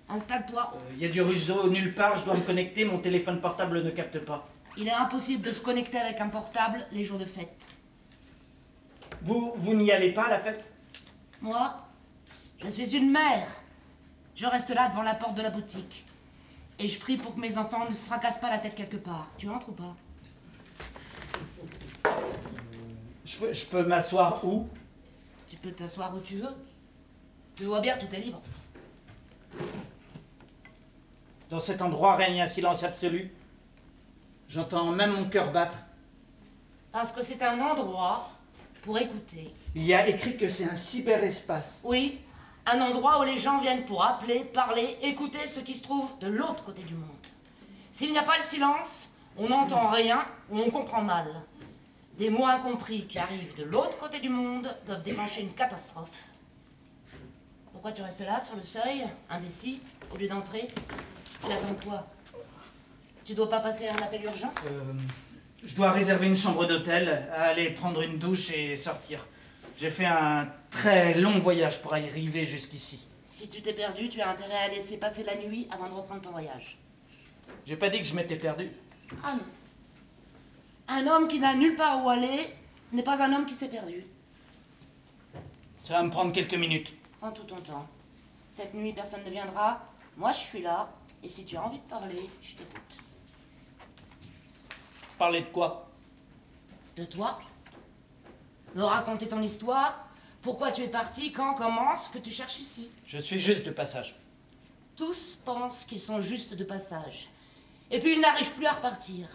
Installe-toi. Euh, Il y a du réseau nulle part, je dois me connecter, mon téléphone portable ne capte pas. Il est impossible de se connecter avec un portable les jours de fête. Vous, vous n'y allez pas à la fête? Moi, je suis une mère. Je reste là devant la porte de la boutique. Et je prie pour que mes enfants ne se fracassent pas la tête quelque part. Tu entres ou pas? Je peux, je peux m'asseoir où? Tu peux t'asseoir où tu veux. Tu vois bien, tout est libre. Dans cet endroit règne un silence absolu. J'entends même mon cœur battre. Parce que c'est un endroit pour écouter. Il y a écrit que c'est un cyberespace. Oui, un endroit où les gens viennent pour appeler, parler, écouter ce qui se trouve de l'autre côté du monde. S'il n'y a pas le silence, on n'entend rien ou on comprend mal. Des mots incompris qui arrivent de l'autre côté du monde doivent déclencher une catastrophe. Pourquoi tu restes là, sur le seuil, indécis, au lieu d'entrer? Tu attends quoi Tu dois pas passer un appel urgent? Euh, je dois réserver une chambre d'hôtel, aller prendre une douche et sortir. J'ai fait un très long voyage pour arriver jusqu'ici. Si tu t'es perdu, tu as intérêt à laisser passer la nuit avant de reprendre ton voyage. J'ai pas dit que je m'étais perdu. Ah non. Un homme qui n'a nulle part où aller n'est pas un homme qui s'est perdu. Ça va me prendre quelques minutes. Prends tout ton temps. Cette nuit, personne ne viendra. Moi, je suis là. Et si tu as envie de parler, je t'écoute. Parler de quoi De toi Me raconter ton histoire Pourquoi tu es parti Quand Comment Ce que tu cherches ici Je suis juste de passage. Tous pensent qu'ils sont juste de passage. Et puis ils n'arrivent plus à repartir.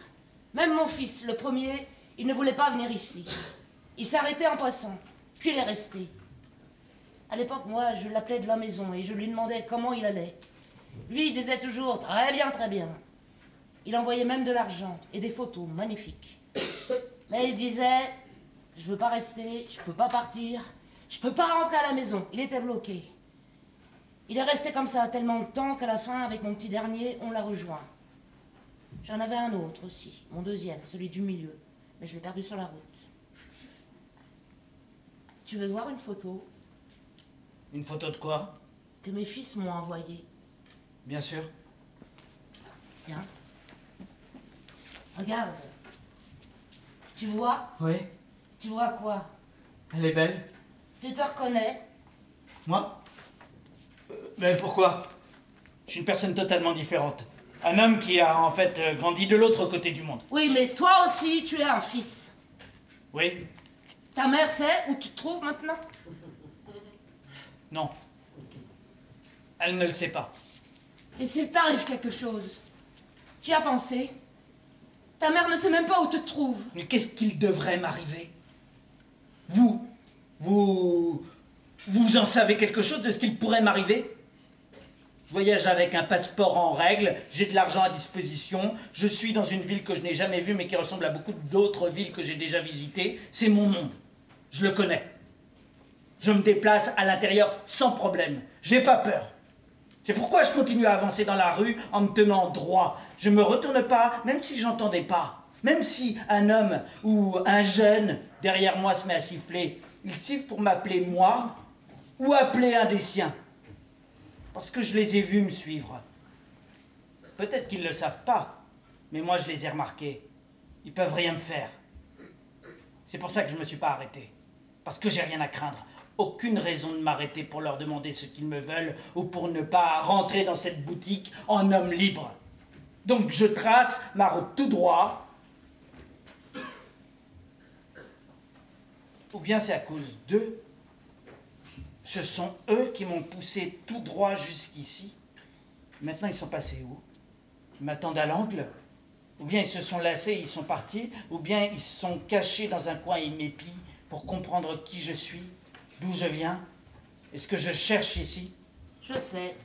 Même mon fils, le premier, il ne voulait pas venir ici. Il s'arrêtait en passant, puis il est resté. À l'époque, moi, je l'appelais de la maison et je lui demandais comment il allait. Lui, il disait toujours très bien, très bien. Il envoyait même de l'argent et des photos magnifiques. Mais il disait Je veux pas rester, je peux pas partir, je peux pas rentrer à la maison. Il était bloqué. Il est resté comme ça tellement de temps qu'à la fin, avec mon petit dernier, on l'a rejoint. J'en avais un autre aussi, mon deuxième, celui du milieu, mais je l'ai perdu sur la route. Tu veux voir une photo? Une photo de quoi? Que mes fils m'ont envoyée Bien sûr. Tiens. Regarde. Tu vois? Oui, Tu vois quoi? Elle est belle. Tu te reconnais Moi? Euh, Mais pourquoi? Je suis une personne totalement différente. Un homme qui a en fait euh, grandi de l'autre côté du monde. Oui, mais toi aussi, tu es un fils. Oui Ta mère sait où tu te trouves maintenant? Non. Elle ne le sait pas. Et s'il t'arrive quelque chose, tu as pensé? Ta mère ne sait même pas où te trouves. Mais qu'est-ce qu'il devrait m'arriver? Vous Vous. Vous en savez quelque chose de ce qu'il pourrait m'arriver? Je voyage avec un passeport en règle, j'ai de l'argent à disposition, je suis dans une ville que je n'ai jamais vue mais qui ressemble à beaucoup d'autres villes que j'ai déjà visitées. C'est mon monde. Je le connais. Je me déplace à l'intérieur sans problème. J'ai pas peur. C'est pourquoi je continue à avancer dans la rue en me tenant droit. Je me retourne pas, même si j'entendais pas. Même si un homme ou un jeune derrière moi se met à siffler, il siffle pour m'appeler moi ou appeler un des siens. Parce que je les ai vus me suivre. Peut-être qu'ils ne le savent pas, mais moi je les ai remarqués. Ils peuvent rien me faire. C'est pour ça que je ne me suis pas arrêté. Parce que j'ai rien à craindre. Aucune raison de m'arrêter pour leur demander ce qu'ils me veulent ou pour ne pas rentrer dans cette boutique en homme libre. Donc je trace ma route tout droit. Ou bien c'est à cause d'eux. Ce sont eux qui m'ont poussé tout droit jusqu'ici. Maintenant ils sont passés où? Ils m'attendent à l'angle Ou bien ils se sont lassés, ils sont partis Ou bien ils se sont cachés dans un coin et ils m'épient pour comprendre qui je suis d'où je viens Est-ce que je cherche ici Je sais.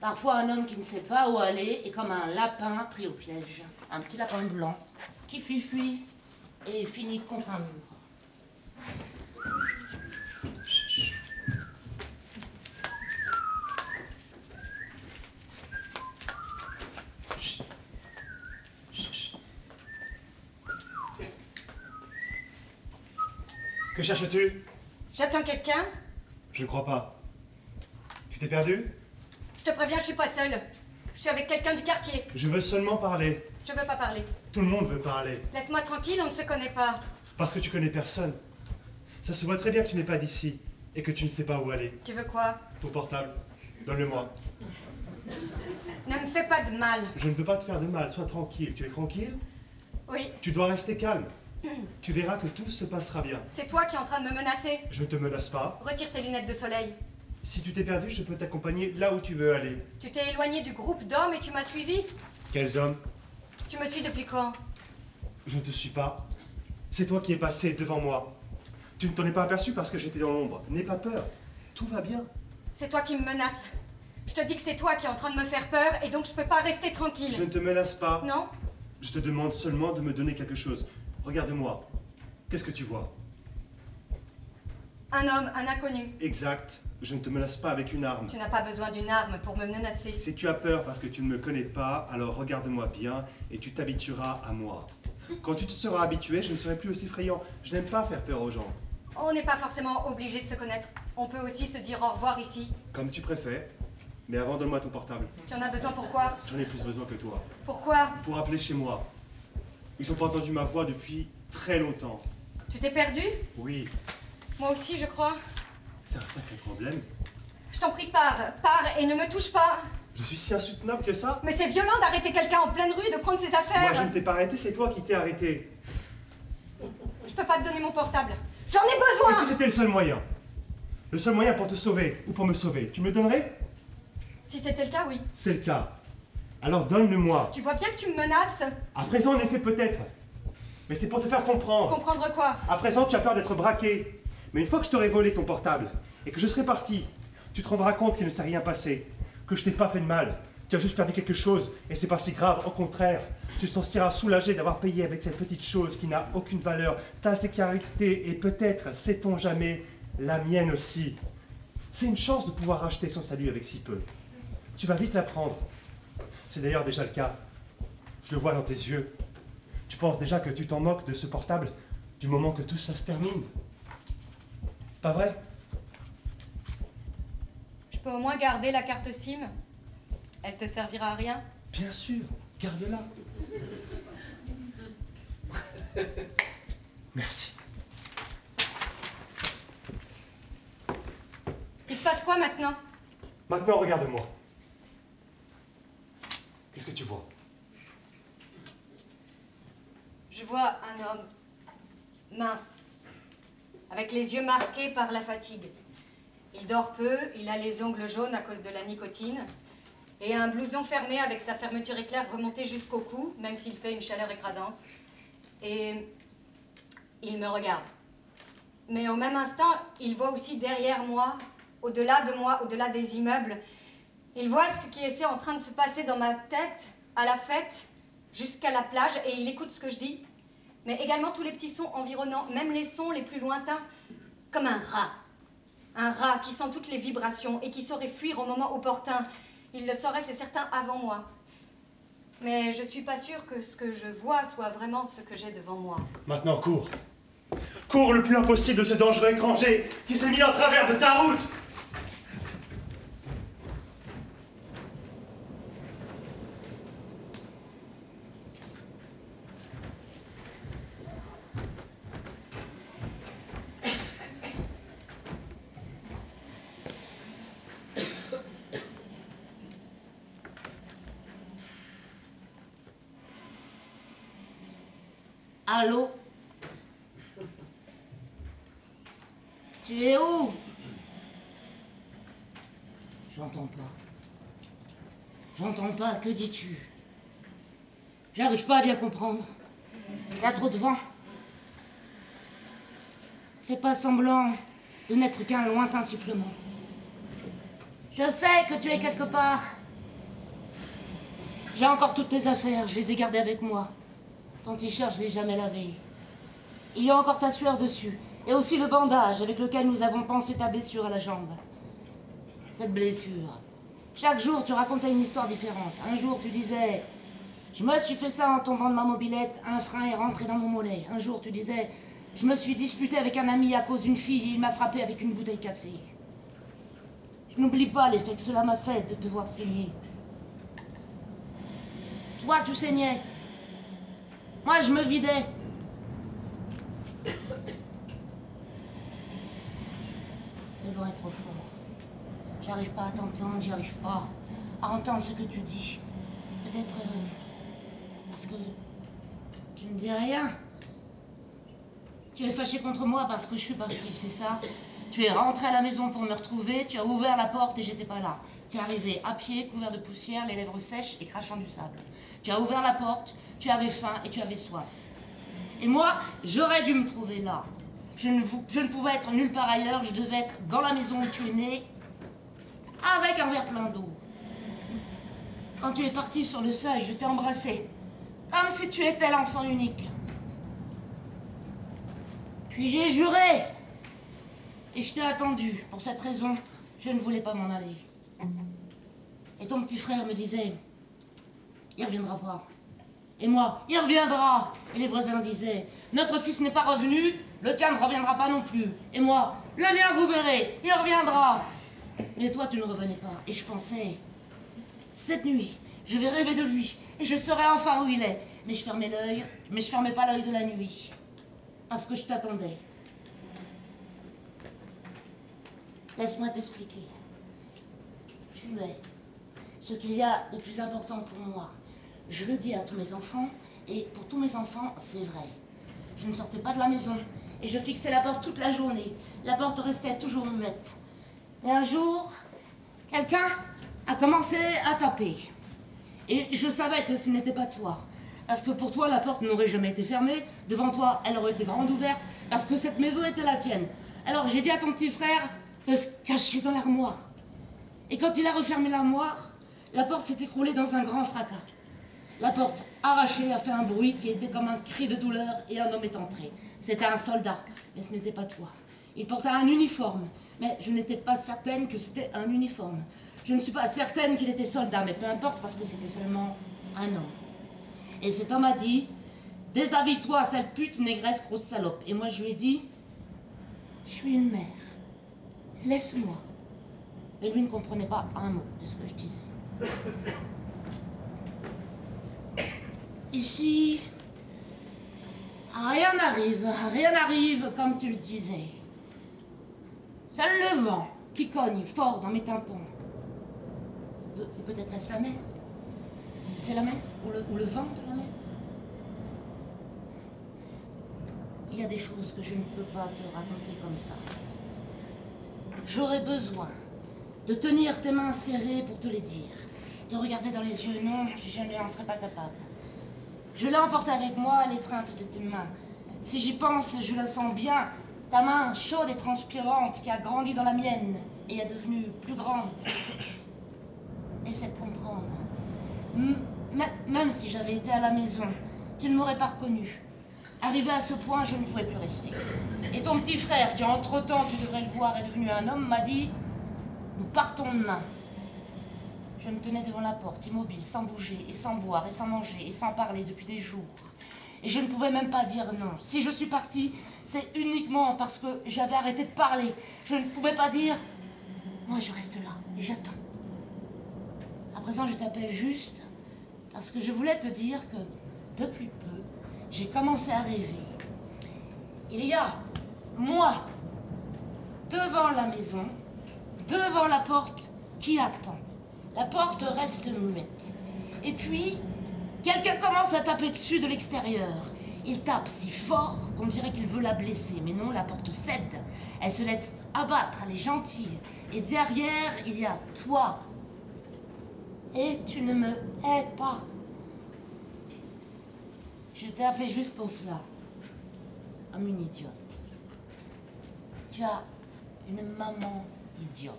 Parfois, un homme qui ne sait pas où aller est comme un lapin pris au piège. Un petit lapin blanc qui fuit-fuit et finit contre un mur. Que cherches-tu? J'attends quelqu'un? Je ne crois pas. Tu t'es perdu? Je te préviens, je suis pas seule. Je suis avec quelqu'un du quartier. Je veux seulement parler. Je veux pas parler. Tout le monde veut parler. Laisse-moi tranquille, on ne se connaît pas. Parce que tu connais personne. Ça se voit très bien que tu n'es pas d'ici et que tu ne sais pas où aller. Tu veux quoi? Ton portable, donne-le-moi. Ne me fais pas de mal. Je ne veux pas te faire de mal, sois tranquille. Tu es tranquille? Oui, Tu dois rester calme. Tu verras que tout se passera bien. c'est toi qui es en train de me menacer. Je ne te menace pas. Retire tes lunettes de soleil. Si tu t'es perdu, je peux t'accompagner là où tu veux aller. Tu t'es éloigné du groupe d'hommes et tu m'as suivi Quels hommes? Tu me suis depuis quand? Je ne te suis pas. C'est toi qui es passé devant moi. Tu ne t'en es pas aperçu parce que j'étais dans l'ombre. N'aie pas peur. Tout va bien. C'est toi qui me menaces. Je te dis que c'est toi qui es en train de me faire peur et donc je peux pas rester tranquille. Je ne te menace pas. Non Je te demande seulement de me donner quelque chose. Regarde-moi. Qu'est-ce que tu vois? Un homme, un inconnu. Exact. Je ne te menace pas avec une arme. Tu n'as pas besoin d'une arme pour me menacer. Si tu as peur parce que tu ne me connais pas, alors regarde-moi bien et tu t'habitueras à moi. Quand tu te seras habitué, je ne serai plus aussi effrayant. Je n'aime pas faire peur aux gens. On n'est pas forcément obligé de se connaître. On peut aussi se dire au revoir ici. Comme tu préfères. Mais avant, donne-moi ton portable. Tu en as besoin pourquoi J'en ai plus besoin que toi. Pourquoi? Pour appeler chez moi. Ils n'ont pas entendu ma voix depuis très longtemps. Tu t'es perdu? Oui, Moi aussi, je crois. c'est un sacré problème. Je t'en prie, pars, pars et ne me touche pas. Je suis si insoutenable que ça Mais c'est violent d'arrêter quelqu'un en pleine rue, de prendre ses Moi, affaires. je ne t'ai pas arrêté, c'est toi qui t'es arrêté. Je peux pas te donner mon portable. J'en ai Mais si besoin c'était le seul moyen Le seul moyen pour te sauver ou pour me sauver, tu me le donnerais? Si c'était le cas, oui. C'est le cas. Alors donne-le-moi. Tu vois bien que tu me menaces À présent, en effet, peut-être. Mais c'est pour te faire comprendre. Comprendre quoi? À présent, tu as peur d'être braqué. Mais une fois que je t'aurai volé ton portable et que je serai parti, tu te rendras compte qu'il ne s'est rien passé. Que je t'ai pas fait de mal. Tu as juste perdu quelque chose et c'est pas si grave. Au contraire, tu te sentiras soulagé d'avoir payé avec cette petite chose qui n'a aucune valeur ta sécurité et peut-être, sait-on jamais, la mienne aussi. C'est une chance de pouvoir racheter son salut avec si peu. Tu vas vite l'apprendre. C'est d'ailleurs déjà le cas. Je le vois dans tes yeux. Tu penses déjà que tu t'en moques de ce portable du moment que tout ça se termine Pas vrai? Je peux au moins garder la carte SIM Elle te servira à rien? Bien sûr, garde-la. Merci. Il se passe quoi maintenant? Maintenant, regarde-moi. Qu'est-ce que tu vois? Je vois un homme mince, avec les yeux marqués par la fatigue. Il dort peu, il a les ongles jaunes à cause de la nicotine, et un blouson fermé avec sa fermeture éclair remontée jusqu'au cou, même s'il fait une chaleur écrasante. Et il me regarde. Mais au même instant, il voit aussi derrière moi, au-delà de moi, au-delà des immeubles, il voit ce qui est en train de se passer dans ma tête, à la fête, jusqu'à la plage, et il écoute ce que je dis mais également tous les petits sons environnants, même les sons les plus lointains, comme un rat. Un rat qui sent toutes les vibrations et qui saurait fuir au moment opportun. Il le saurait, c'est certain, avant moi. Mais je suis pas sûre que ce que je vois soit vraiment ce que j'ai devant moi. Maintenant, cours. Cours le plus loin possible de ce dangereux étranger qui s'est mis en travers de ta route Allô? Tu es où? J'entends pas. J'entends pas, que dis-tu? J'arrive pas à bien comprendre. Il y a trop de vent. Fais pas semblant de n'être qu'un lointain sifflement. Je sais que tu es quelque part. J'ai encore toutes tes affaires, je les ai gardées avec moi. Ton t-shirt, je l'ai jamais lavé. Il y a encore ta sueur dessus. Et aussi le bandage avec lequel nous avons pensé ta blessure à la jambe. Cette blessure. Chaque jour, tu racontais une histoire différente. Un jour, tu disais Je me suis fait ça en tombant de ma mobilette, un frein est rentré dans mon mollet. Un jour, tu disais Je me suis disputée avec un ami à cause d'une fille et il m'a frappé avec une bouteille cassée. Je n'oublie pas l'effet que cela m'a fait de te voir saigner. Toi, tu saignais. Moi, je me vidais. Le vent est trop fort. J'arrive pas à t'entendre, j'y arrive pas à entendre ce que tu dis. Peut-être euh, parce que tu ne dis rien. Tu es fâché contre moi parce que je suis partie, c'est ça? Tu es rentré à la maison pour me retrouver, tu as ouvert la porte et j'étais pas là. Tu es arrivé à pied, couvert de poussière, les lèvres sèches et crachant du sable. Tu as ouvert la porte, tu avais faim et tu avais soif. Et moi, j'aurais dû me trouver là. Je ne, pouvais être nulle part ailleurs, je devais être dans la maison où tu es né, avec un verre plein d'eau. Quand tu es parti sur le seuil, je t'ai embrassé, comme si tu étais l'enfant unique. Puis j'ai juré, et je t'ai attendu. Pour cette raison, je ne voulais pas m'en aller. Et ton petit frère me disait, il reviendra pas. Et moi, il reviendra. Et les voisins disaient, notre fils n'est pas revenu, le tien ne reviendra pas non plus. Et moi, le mien, vous verrez, il reviendra. Mais toi, tu ne revenais pas. Et je pensais, cette nuit, je vais rêver de lui, et je saurai enfin où il est. Mais je fermais l'œil, mais je fermais pas l'œil de la nuit. Parce que je t'attendais. Laisse-moi t'expliquer. Tu es ce qu'il y a de plus important pour moi. Je le dis à tous mes enfants, et pour tous mes enfants, c'est vrai. Je ne sortais pas de la maison, et je fixais la porte toute la journée. La porte restait toujours muette. Mais un jour, quelqu'un a commencé à taper. Et je savais que ce n'était pas toi. Parce que pour toi, la porte n'aurait jamais été fermée. Devant toi, elle aurait été grande ouverte. Parce que cette maison était la tienne. Alors j'ai dit à ton petit frère de se cacher dans l'armoire. Et quand il a refermé l'armoire, la porte s'est écroulée dans un grand fracas. La porte arrachée a fait un bruit qui était comme un cri de douleur et un homme est entré. C'était un soldat, mais ce n'était pas toi. Il portait un uniforme, mais je n'étais pas certaine que c'était un uniforme. Je ne suis pas certaine qu'il était soldat, mais peu importe parce que c'était seulement un homme. Et cet homme a dit Déshabille-toi, sale pute, négresse, grosse salope. Et moi je lui ai dit Je suis une mère. Laisse-moi. Mais lui ne comprenait pas un mot de ce que je disais. Ici, rien n'arrive, rien n'arrive comme tu le disais. Seul le vent qui cogne fort dans mes tympans. Pe- Peut-être est-ce la mer? C'est la mer? Ou le, vent de la mer? Il y a des choses que je ne peux pas te raconter comme ça. J'aurais besoin de tenir tes mains serrées pour te les dire. Te regarder dans les yeux, non, je n'en serais pas capable. Je l'ai emporté avec moi, l'étreinte de tes mains. Si j'y pense, je la sens bien. Ta main chaude et transpirante qui a grandi dans la mienne et est devenue plus grande. Essaie de comprendre. Même si j'avais été à la maison, tu ne m'aurais pas reconnu. Arrivé à ce point, je ne pouvais plus rester. Et ton petit frère, qui entre-temps, tu devrais le voir, est devenu un homme, m'a dit Nous partons demain. Je me tenais devant la porte, immobile, sans bouger, et sans boire, et sans manger, et sans parler depuis des jours. Et je ne pouvais même pas dire non. Si je suis partie, c'est uniquement parce que j'avais arrêté de parler. Je ne pouvais pas dire Moi, je reste là, et j'attends. À présent, je t'appelle juste parce que je voulais te dire que, depuis peu, j'ai commencé à rêver. Il y a, moi, devant la maison, devant la porte, qui attend. La porte reste muette. Et puis, quelqu'un commence à taper dessus de l'extérieur. Il tape si fort qu'on dirait qu'il veut la blesser. Mais non, la porte cède. Elle se laisse abattre, elle est gentille. Et derrière, il y a toi. Et tu ne me hais pas. Je t'ai appelé juste pour cela. Comme une idiote. Tu as une maman idiote.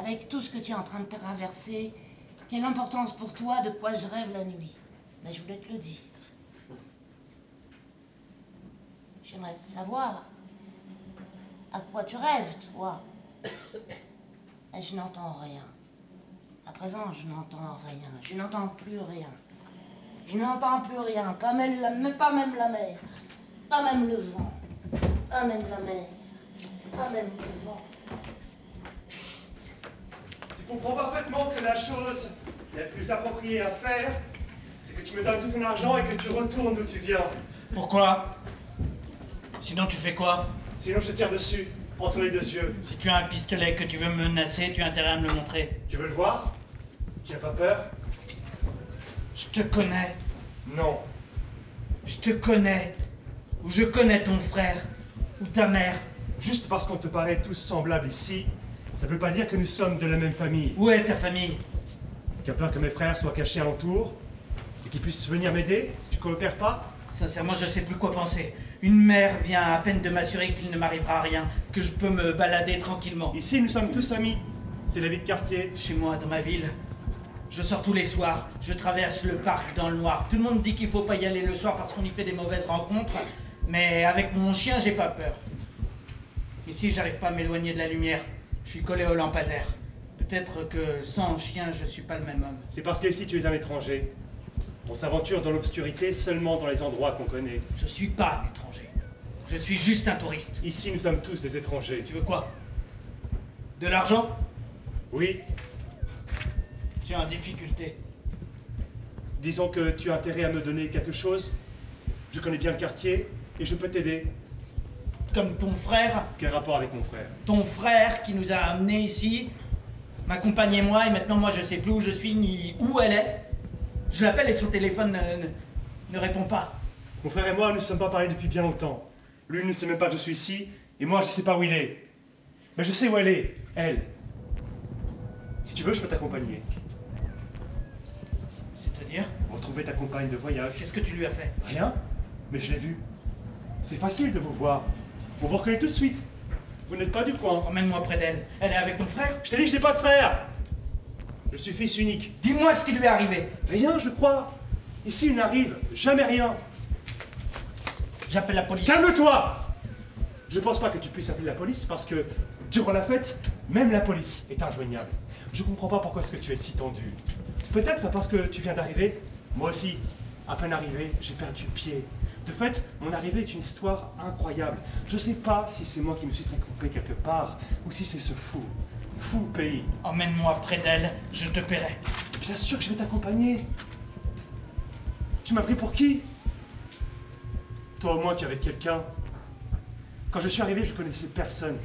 Avec tout ce que tu es en train de traverser, quelle importance pour toi de quoi je rêve la nuit. Mais je voulais te le dire. J'aimerais savoir à quoi tu rêves, toi. Mais je n'entends rien. À présent, je n'entends rien. Je n'entends plus rien. Je n'entends plus rien. Pas même, la, même- pas même la mer. Pas même le vent. Amène la mer. Amène le vent. Comprends parfaitement que la chose la plus appropriée à faire, c'est que tu me donnes tout ton argent et que tu retournes d'où tu viens. Pourquoi? Sinon tu fais quoi? Sinon, je te tire dessus, entre les deux yeux. Si tu as un pistolet que tu veux me menacer, tu as intérêt à me le montrer. Tu veux le voir? Tu n'as pas peur? Je te connais. Non. Je te connais. Ou je connais ton frère. Ou ta mère. Juste parce qu'on te paraît tous semblables ici, ça ne veut pas dire que nous sommes de la même famille. Où est ta famille? Tu as peur que mes frères soient cachés alentour et qu'ils puissent venir m'aider si tu coopères pas Sincèrement, je sais plus quoi penser. Une mère vient à peine de m'assurer qu'il ne m'arrivera rien, que je peux me balader tranquillement. Ici, nous sommes tous amis. C'est la vie de quartier. Chez moi, dans ma ville, je sors tous les soirs, je traverse le parc dans le noir. Tout le monde dit qu'il faut pas y aller le soir parce qu'on y fait des mauvaises rencontres, mais avec mon chien, j'ai pas peur. Ici, j'arrive pas à m'éloigner de la lumière. Je suis collé au lampadaire. Peut-être que sans chien, je suis pas le même homme. C'est parce qu'ici, tu es un étranger. On s'aventure dans l'obscurité seulement dans les endroits qu'on connaît. Je suis pas un étranger. Je suis juste un touriste. Ici, nous sommes tous des étrangers. Tu veux quoi? De l'argent? Oui, Tu es en difficulté. disons que tu as intérêt à me donner quelque chose. Je connais bien le quartier et je peux t'aider. Comme ton frère, Quel rapport avec mon frère? Ton frère qui nous a amenés ici, ma compagne et moi, et maintenant moi je sais plus où je suis ni où elle est. Je l'appelle et son téléphone ne, ne- ne répond pas. Mon frère et moi, nous ne sommes pas parlé depuis bien longtemps. Lui ne sait même pas que je suis ici, et moi, je ne sais pas où il est. Mais je sais où elle est, elle. Si tu veux, je peux t'accompagner. C'est-à-dire, Retrouver ta compagne de voyage. qu'est-ce que tu lui as fait? Rien, mais je l'ai vue. C'est facile de vous voir. On vous reconnaît tout de suite. Vous n'êtes pas du coin. Emmène-moi près d'elle. Elle est avec ton frère Je t'ai dit que je n'ai pas de frère Je suis fils unique. Dis-moi ce qui lui est arrivé. Rien, je crois. Ici, il n'arrive jamais rien. J'appelle la police. Calme-toi Je pense pas que tu puisses appeler la police parce que durant la fête, même la police est injoignable. Je comprends pas pourquoi est-ce que tu es si tendu. Peut-être parce que tu viens d'arriver. Moi aussi, à peine arrivé, j'ai perdu pied. De fait, mon arrivée est une histoire incroyable. Je sais pas si c'est moi qui me suis trompé quelque part ou si c'est ce fou, fou pays. Emmène-moi près d'elle, je te paierai. Bien sûr que je vais t'accompagner. Tu m'as pris pour qui? Toi au moins tu es avec quelqu'un. Quand je suis arrivé, je connaissais personne.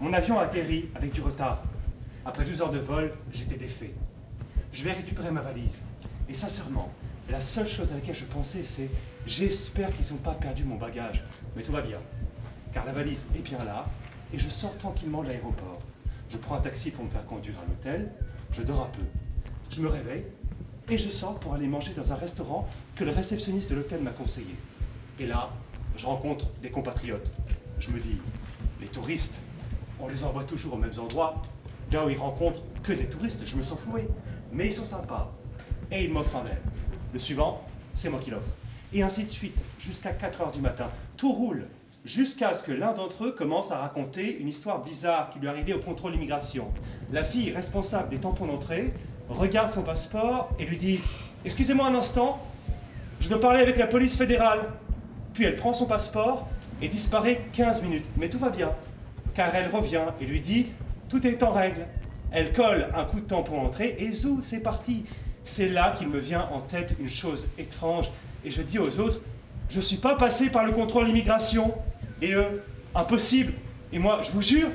Mon avion a atterri avec du retard. Après 12 heures de vol, j'étais défait. Je vais récupérer ma valise. Et sincèrement, la seule chose à laquelle je pensais, c'est j'espère qu'ils n'ont pas perdu mon bagage. Mais tout va bien. Car la valise est bien là, et je sors tranquillement de l'aéroport. Je prends un taxi pour me faire conduire à l'hôtel. Je dors un peu. Je me réveille et je sors pour aller manger dans un restaurant que le réceptionniste de l'hôtel m'a conseillé. Et là, je rencontre des compatriotes. Je me dis, les touristes, on les envoie toujours aux mêmes endroits, là où ils rencontrent que des touristes, je me sens floué. Mais ils sont sympas. Et ils m'offrent un verre. Le suivant, c'est moi qui l'offre. Et ainsi de suite, jusqu'à 4 heures du matin. Tout roule. Jusqu'à ce que l'un d'entre eux commence à raconter une histoire bizarre qui lui arrivée au contrôle immigration. La fille responsable des tampons d'entrée regarde son passeport et lui dit Excusez-moi un instant, je dois parler avec la police fédérale. Puis elle prend son passeport et disparaît 15 minutes. Mais tout va bien, car elle revient et lui dit Tout est en règle. Elle colle un coup de tampon entrée et zou, c'est parti. C'est là qu'il me vient en tête une chose étrange et je dis aux autres Je suis pas passé par le contrôle immigration. Et eux Impossible. Et moi, je vous jure,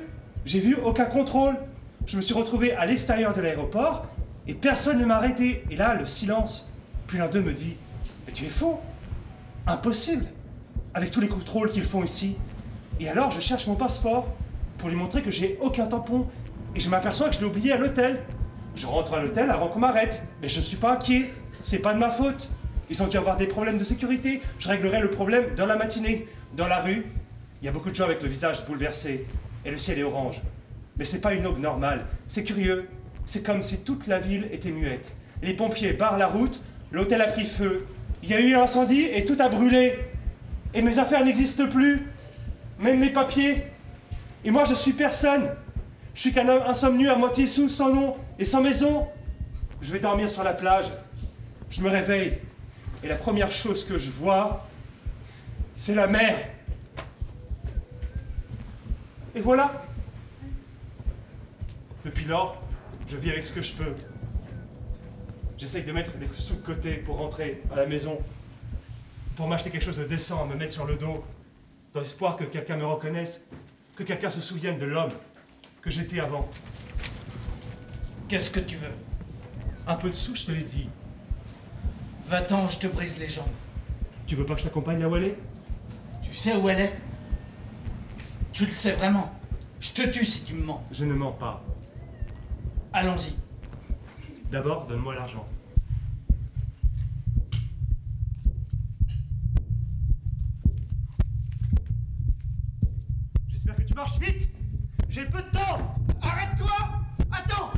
j'ai vu aucun contrôle. Je me suis retrouvé à l'extérieur de l'aéroport et personne ne m'a arrêté. Et là, le silence. Puis l'un d'eux me dit Mais tu es fou Impossible Avec tous les contrôles qu'ils font ici. Et alors, je cherche mon passeport pour lui montrer que j'ai aucun tampon. Et je m'aperçois que je l'ai oublié à l'hôtel. Je rentre à l'hôtel avant qu'on m'arrête. Mais je ne suis pas inquiet. C'est pas de ma faute. Ils ont dû avoir des problèmes de sécurité. Je réglerai le problème dans la matinée. Dans la rue, il y a beaucoup de gens avec le visage bouleversé. Et le ciel est orange. Mais c'est pas une aube normale. C'est curieux. C'est comme si toute la ville était muette. Les pompiers barrent la route. L'hôtel a pris feu. Il y a eu un incendie et tout a brûlé. Et mes affaires n'existent plus. Même mes papiers. Et moi, je suis personne. Je suis qu'un homme insomnu à moitié sous, sans nom et sans maison. Je vais dormir sur la plage. Je me réveille. Et la première chose que je vois, c'est la mer. Et voilà. Depuis lors, je vis avec ce que je peux. J'essaye de mettre des sous de côté pour rentrer à la maison, pour m'acheter quelque chose de décent à me mettre sur le dos, dans l'espoir que quelqu'un me reconnaisse, que quelqu'un se souvienne de l'homme que j'étais avant. Qu'est-ce que tu veux? Un peu de sous, je te l'ai dit. Va-t'en, je te brise les jambes. Tu veux pas que je t'accompagne là où elle est? Tu sais où elle est? Tu le sais vraiment? Je te tue si tu me mens. Je ne mens pas. Allons-y. D'abord, donne-moi l'argent. J'espère que tu marches vite J'ai peu de temps Arrête-toi Attends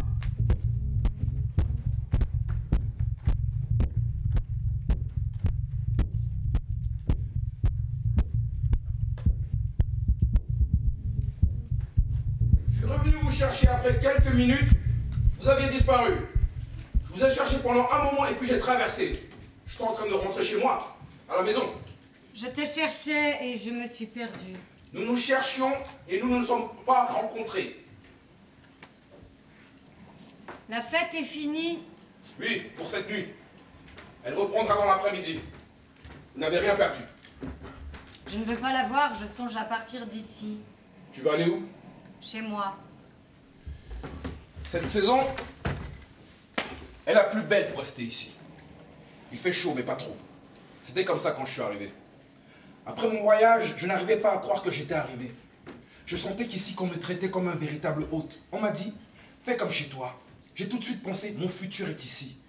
après quelques minutes. Vous aviez disparu. Je vous ai cherché pendant un moment et puis j'ai traversé. Je suis en train de rentrer chez moi, à la maison. Je te cherchais et je me suis perdue. Nous nous cherchions et nous ne nous sommes pas rencontrés. La fête est finie. Oui, pour cette nuit. Elle reprendra dans l'après-midi. Vous n'avez rien perdu. Je ne veux pas la voir, je songe à partir d'ici, Tu vas aller où? Chez moi. Cette saison est la plus belle pour rester ici. Il fait chaud, mais pas trop. C'était comme ça quand je suis arrivé. Après mon voyage, je n'arrivais pas à croire que j'étais arrivé. Je sentais qu'ici, qu'on me traitait comme un véritable hôte. On m'a dit, fais comme chez toi. J'ai tout de suite pensé, mon futur est ici.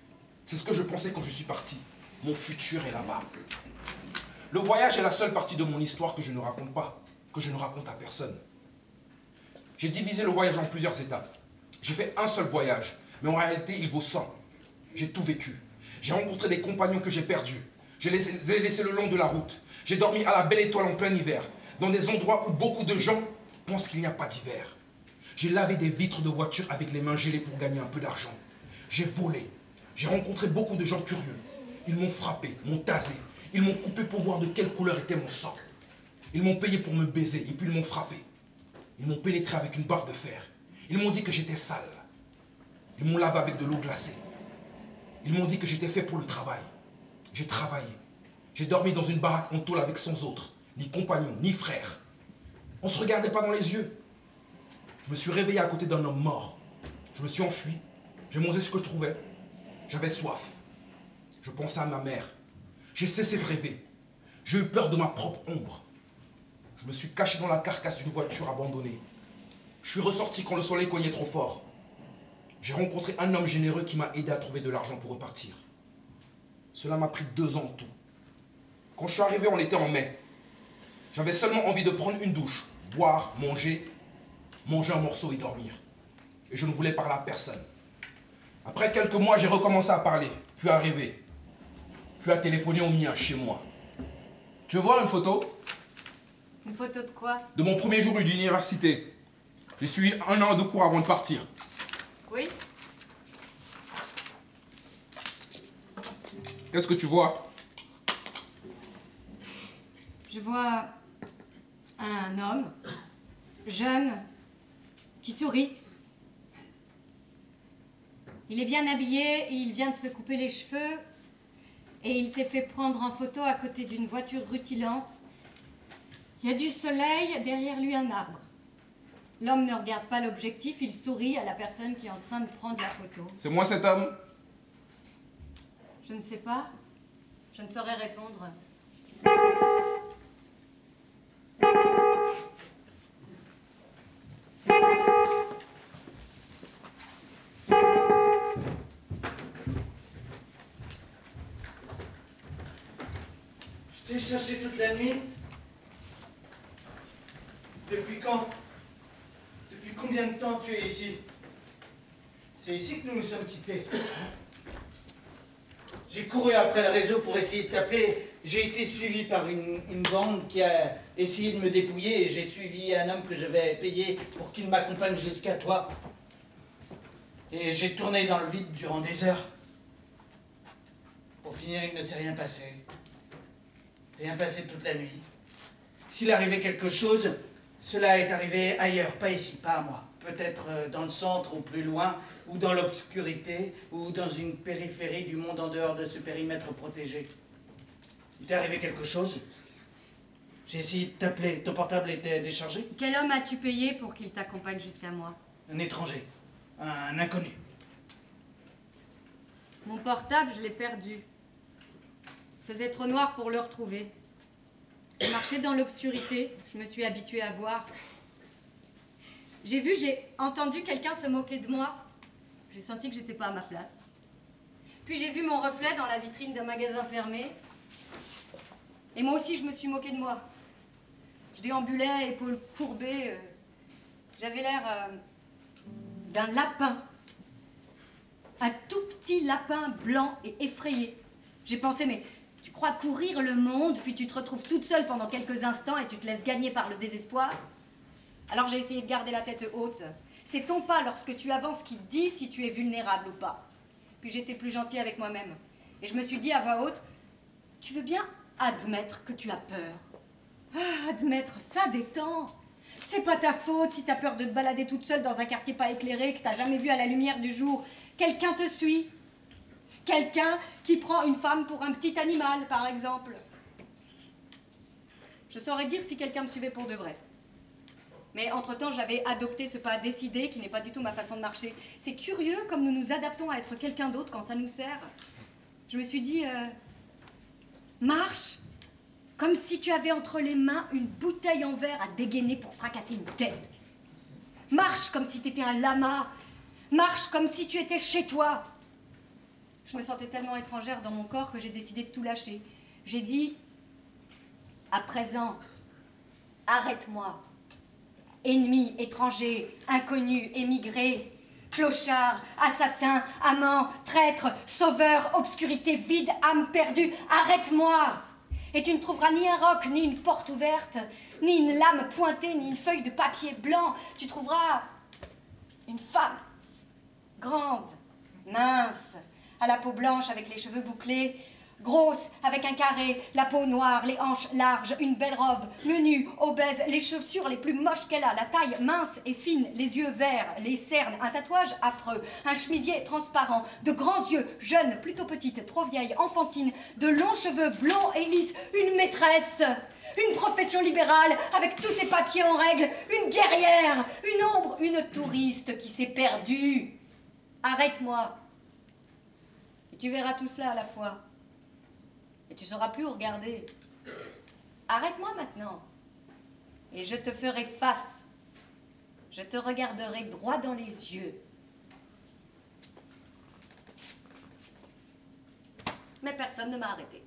C'est ce que je pensais quand je suis parti. Mon futur est là-bas. Le voyage est la seule partie de mon histoire que je ne raconte pas, que je ne raconte à personne. J'ai divisé le voyage en plusieurs étapes. J'ai fait un seul voyage, mais en réalité, il vaut 100. J'ai tout vécu. J'ai rencontré des compagnons que j'ai perdus. Je les ai laissés le long de la route. J'ai dormi à la belle étoile en plein hiver, dans des endroits où beaucoup de gens pensent qu'il n'y a pas d'hiver. J'ai lavé des vitres de voitures avec les mains gelées pour gagner un peu d'argent. J'ai volé. J'ai rencontré beaucoup de gens curieux. Ils m'ont frappé, m'ont tasé. Ils m'ont coupé pour voir de quelle couleur était mon sang. Ils m'ont payé pour me baiser et puis ils m'ont frappé. Ils m'ont pénétré avec une barre de fer. Ils m'ont dit que j'étais sale. Ils m'ont lavé avec de l'eau glacée. Ils m'ont dit que j'étais fait pour le travail. J'ai travaillé. J'ai dormi dans une baraque en tôle avec sans autre, ni compagnon, ni frère. On ne se regardait pas dans les yeux. Je me suis réveillé à côté d'un homme mort. Je me suis enfui. J'ai mangé ce que je trouvais. J'avais soif. Je pensais à ma mère. J'ai cessé de rêver. J'ai eu peur de ma propre ombre. Je me suis caché dans la carcasse d'une voiture abandonnée. Je suis ressorti quand le soleil cognait trop fort. J'ai rencontré un homme généreux qui m'a aidé à trouver de l'argent pour repartir. Cela m'a pris deux ans en tout. Quand je suis arrivé, on était en mai. J'avais seulement envie de prendre une douche, boire, manger, manger un morceau et dormir. Et je ne voulais parler à personne. Après quelques mois, j'ai recommencé à parler, puis à rêver, puis à téléphoner au mien chez moi. Tu veux voir une photo? Une photo de quoi? De mon premier jour d'université J'ai suivi un an de cours avant de partir. Oui Qu'est-ce que tu vois? Je vois un homme, jeune, qui sourit. Il est bien habillé, il vient de se couper les cheveux et il s'est fait prendre en photo à côté d'une voiture rutilante. Il y a du soleil, derrière lui un arbre. L'homme ne regarde pas l'objectif, il sourit à la personne qui est en train de prendre la photo. C'est moi cet homme Je ne sais pas, je ne saurais répondre. Je t'ai cherché toute la nuit. Depuis quand? Combien de temps tu es ici C'est ici que nous nous sommes quittés. J'ai couru après le réseau pour essayer de t'appeler. J'ai été suivi par une, bande qui a essayé de me dépouiller et j'ai suivi un homme que je vais payer pour qu'il m'accompagne jusqu'à toi. Et j'ai tourné dans le vide durant des heures. Pour finir, il ne s'est rien passé. Rien passé toute la nuit. S'il arrivait quelque chose, Cela est arrivé ailleurs, pas ici, pas à moi. Peut-être euh, dans le centre ou plus loin, ou dans l'obscurité, ou dans une périphérie du monde en dehors de ce périmètre protégé. Il t'est arrivé quelque chose? J'ai essayé de t'appeler, ton portable était déchargé? Quel homme as-tu payé pour qu'il t'accompagne jusqu'à moi? Un étranger, un inconnu. Mon portable, je l'ai perdu. Il faisait trop noir pour le retrouver. Je marchais dans l'obscurité, je me suis habituée à voir. J'ai vu, j'ai entendu quelqu'un se moquer de moi. J'ai senti que j'étais pas à ma place. Puis j'ai vu mon reflet dans la vitrine d'un magasin fermé. Et moi aussi, je me suis moquée de moi. Je déambulais, épaules courbées. euh, J'avais l'air euh, d'un lapin. Un tout petit lapin blanc et effrayé. J'ai pensé, mais tu crois courir le monde, puis tu te retrouves toute seule pendant quelques instants et tu te laisses gagner par le désespoir? Alors j'ai essayé de garder la tête haute. C'est ton pas lorsque tu avances qui dit si tu es vulnérable ou pas? Puis j'étais plus gentille avec moi-même. Et je me suis dit à voix haute, tu veux bien admettre que tu as peur? Ah, admettre, ça détend. C'est pas ta faute si t'as peur de te balader toute seule dans un quartier pas éclairé que t'as jamais vu à la lumière du jour. Quelqu'un te suit. Quelqu'un qui prend une femme pour un petit animal, par exemple. Je saurais dire si quelqu'un me suivait pour de vrai. Mais entre-temps, j'avais adopté ce pas décidé qui n'est pas du tout ma façon de marcher. C'est curieux comme nous nous adaptons à être quelqu'un d'autre quand ça nous sert. Je me suis dit, euh, marche comme si tu avais entre les mains une bouteille en verre à dégainer pour fracasser une tête. Marche comme si tu étais un lama. Marche comme si tu étais chez toi. Je me sentais tellement étrangère dans mon corps que j'ai décidé de tout lâcher. J'ai dit, à présent, arrête-moi. Ennemi, étranger, inconnu, émigré, clochard, assassin, amant, traître, sauveur, obscurité, vide, âme perdue, arrête-moi. Et tu ne trouveras ni un roc, ni une porte ouverte, ni une lame pointée, ni une feuille de papier blanc. Tu trouveras une femme, grande, mince, à la peau blanche avec les cheveux bouclés, grosse avec un carré, la peau noire, les hanches larges, une belle robe, menue, obèse, les chaussures les plus moches qu'elle a, la taille mince et fine, les yeux verts, les cernes, un tatouage affreux, un chemisier transparent, de grands yeux, jeune, plutôt petite, trop vieille, enfantine, de longs cheveux blonds et lisses, une maîtresse. Une profession libérale avec tous ses papiers en règle, une guerrière, une ombre, une touriste qui s'est perdue. Arrête-moi. Et tu verras tout cela à la fois. Et tu sauras plus où regarder. Arrête-moi maintenant. Et je te ferai face. Je te regarderai droit dans les yeux. Mais personne ne m'a arrêté.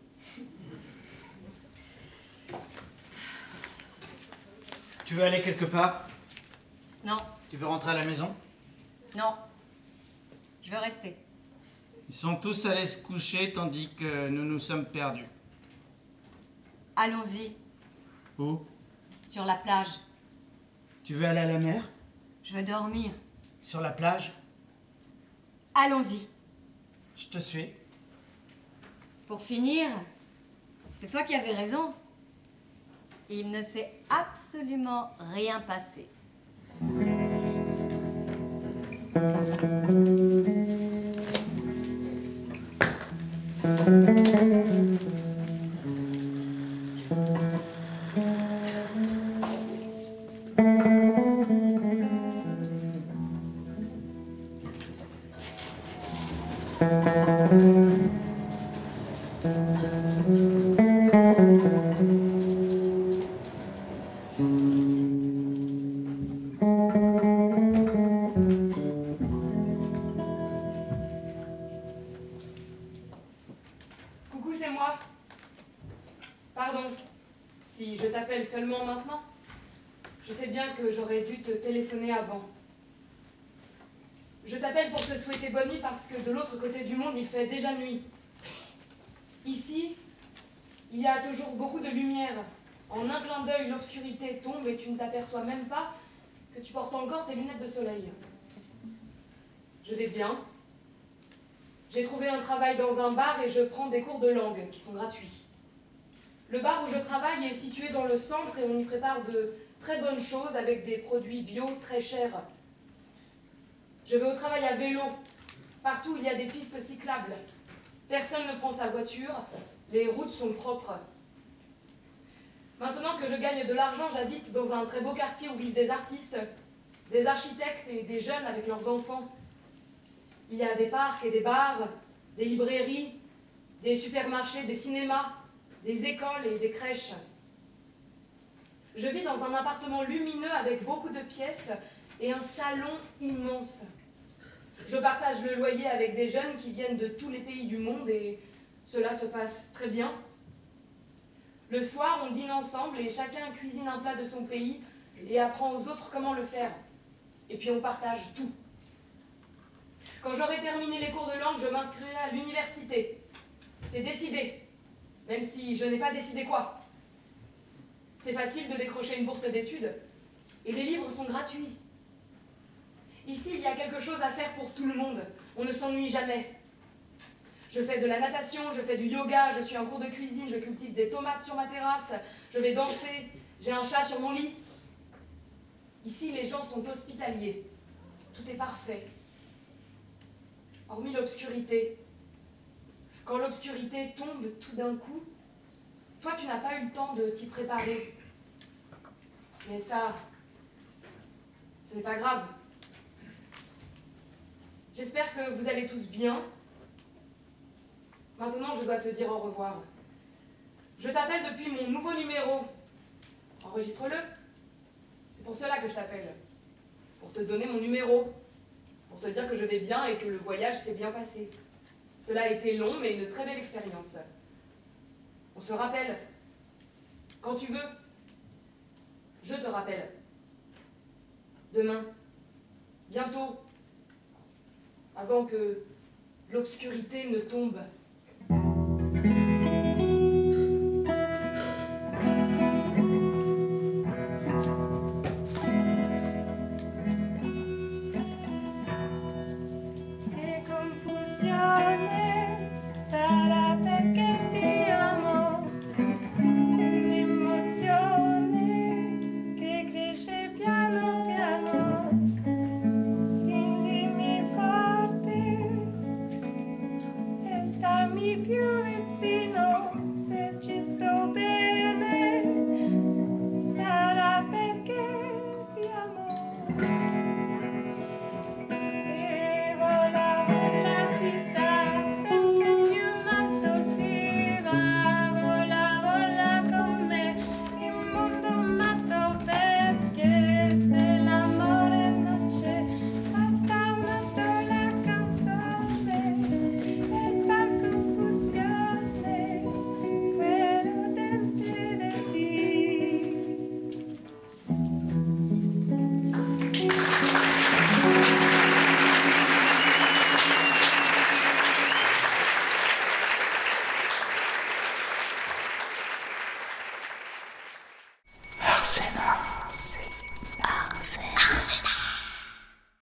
Tu veux aller quelque part? Non, Tu veux rentrer à la maison? Non. Je veux rester. Ils sont tous allés se coucher tandis que nous nous sommes perdus. Allons-y, Où? Sur la plage. Tu veux aller à la mer? Je veux dormir. Sur la plage? Allons-y. Je te suis. Pour finir, c'est toi qui avais raison. Il ne s'est absolument rien passé. Seulement maintenant. Je sais bien que j'aurais dû te téléphoner avant. Je t'appelle pour te souhaiter bonne nuit parce que de l'autre côté du monde, il fait déjà nuit. Ici, il y a toujours beaucoup de lumière. En un clin d'œil, l'obscurité tombe et tu ne t'aperçois même pas que tu portes encore tes lunettes de soleil. Je vais bien. J'ai trouvé un travail dans un bar et je prends des cours de langue qui sont gratuits. Le bar où je travaille est situé dans le centre et on y prépare de très bonnes choses avec des produits bio très chers. Je vais au travail à vélo. Partout, il y a des pistes cyclables. Personne ne prend sa voiture. Les routes sont propres. Maintenant que je gagne de l'argent, j'habite dans un très beau quartier où vivent des artistes, des architectes et des jeunes avec leurs enfants. Il y a des parcs et des bars, des librairies, des supermarchés, des cinémas, des écoles et des crèches. Je vis dans un appartement lumineux avec beaucoup de pièces et un salon immense. Je partage le loyer avec des jeunes qui viennent de tous les pays du monde et cela se passe très bien. Le soir, on dîne ensemble et chacun cuisine un plat de son pays et apprend aux autres comment le faire. Et puis on partage tout. Quand j'aurai terminé les cours de langue, je m'inscrirai à l'université. C'est décidé, même si je n'ai pas décidé quoi. C'est facile de décrocher une bourse d'études et les livres sont gratuits. Ici, il y a quelque chose à faire pour tout le monde. On ne s'ennuie jamais. Je fais de la natation, je fais du yoga, je suis en cours de cuisine, je cultive des tomates sur ma terrasse, je vais danser, j'ai un chat sur mon lit. Ici, les gens sont hospitaliers. Tout est parfait. Hormis l'obscurité. Quand l'obscurité tombe tout d'un coup, toi, tu n'as pas eu le temps de t'y préparer. Mais ça, ce n'est pas grave. J'espère que vous allez tous bien. Maintenant, je dois te dire au revoir. Je t'appelle depuis mon nouveau numéro. Enregistre-le. C'est pour cela que je t'appelle. Pour te donner mon numéro. Pour te dire que je vais bien et que le voyage s'est bien passé. Cela a été long, mais une très belle expérience. On se rappelle. Quand tu veux. Je te rappelle. Demain. Bientôt avant que l'obscurité ne tombe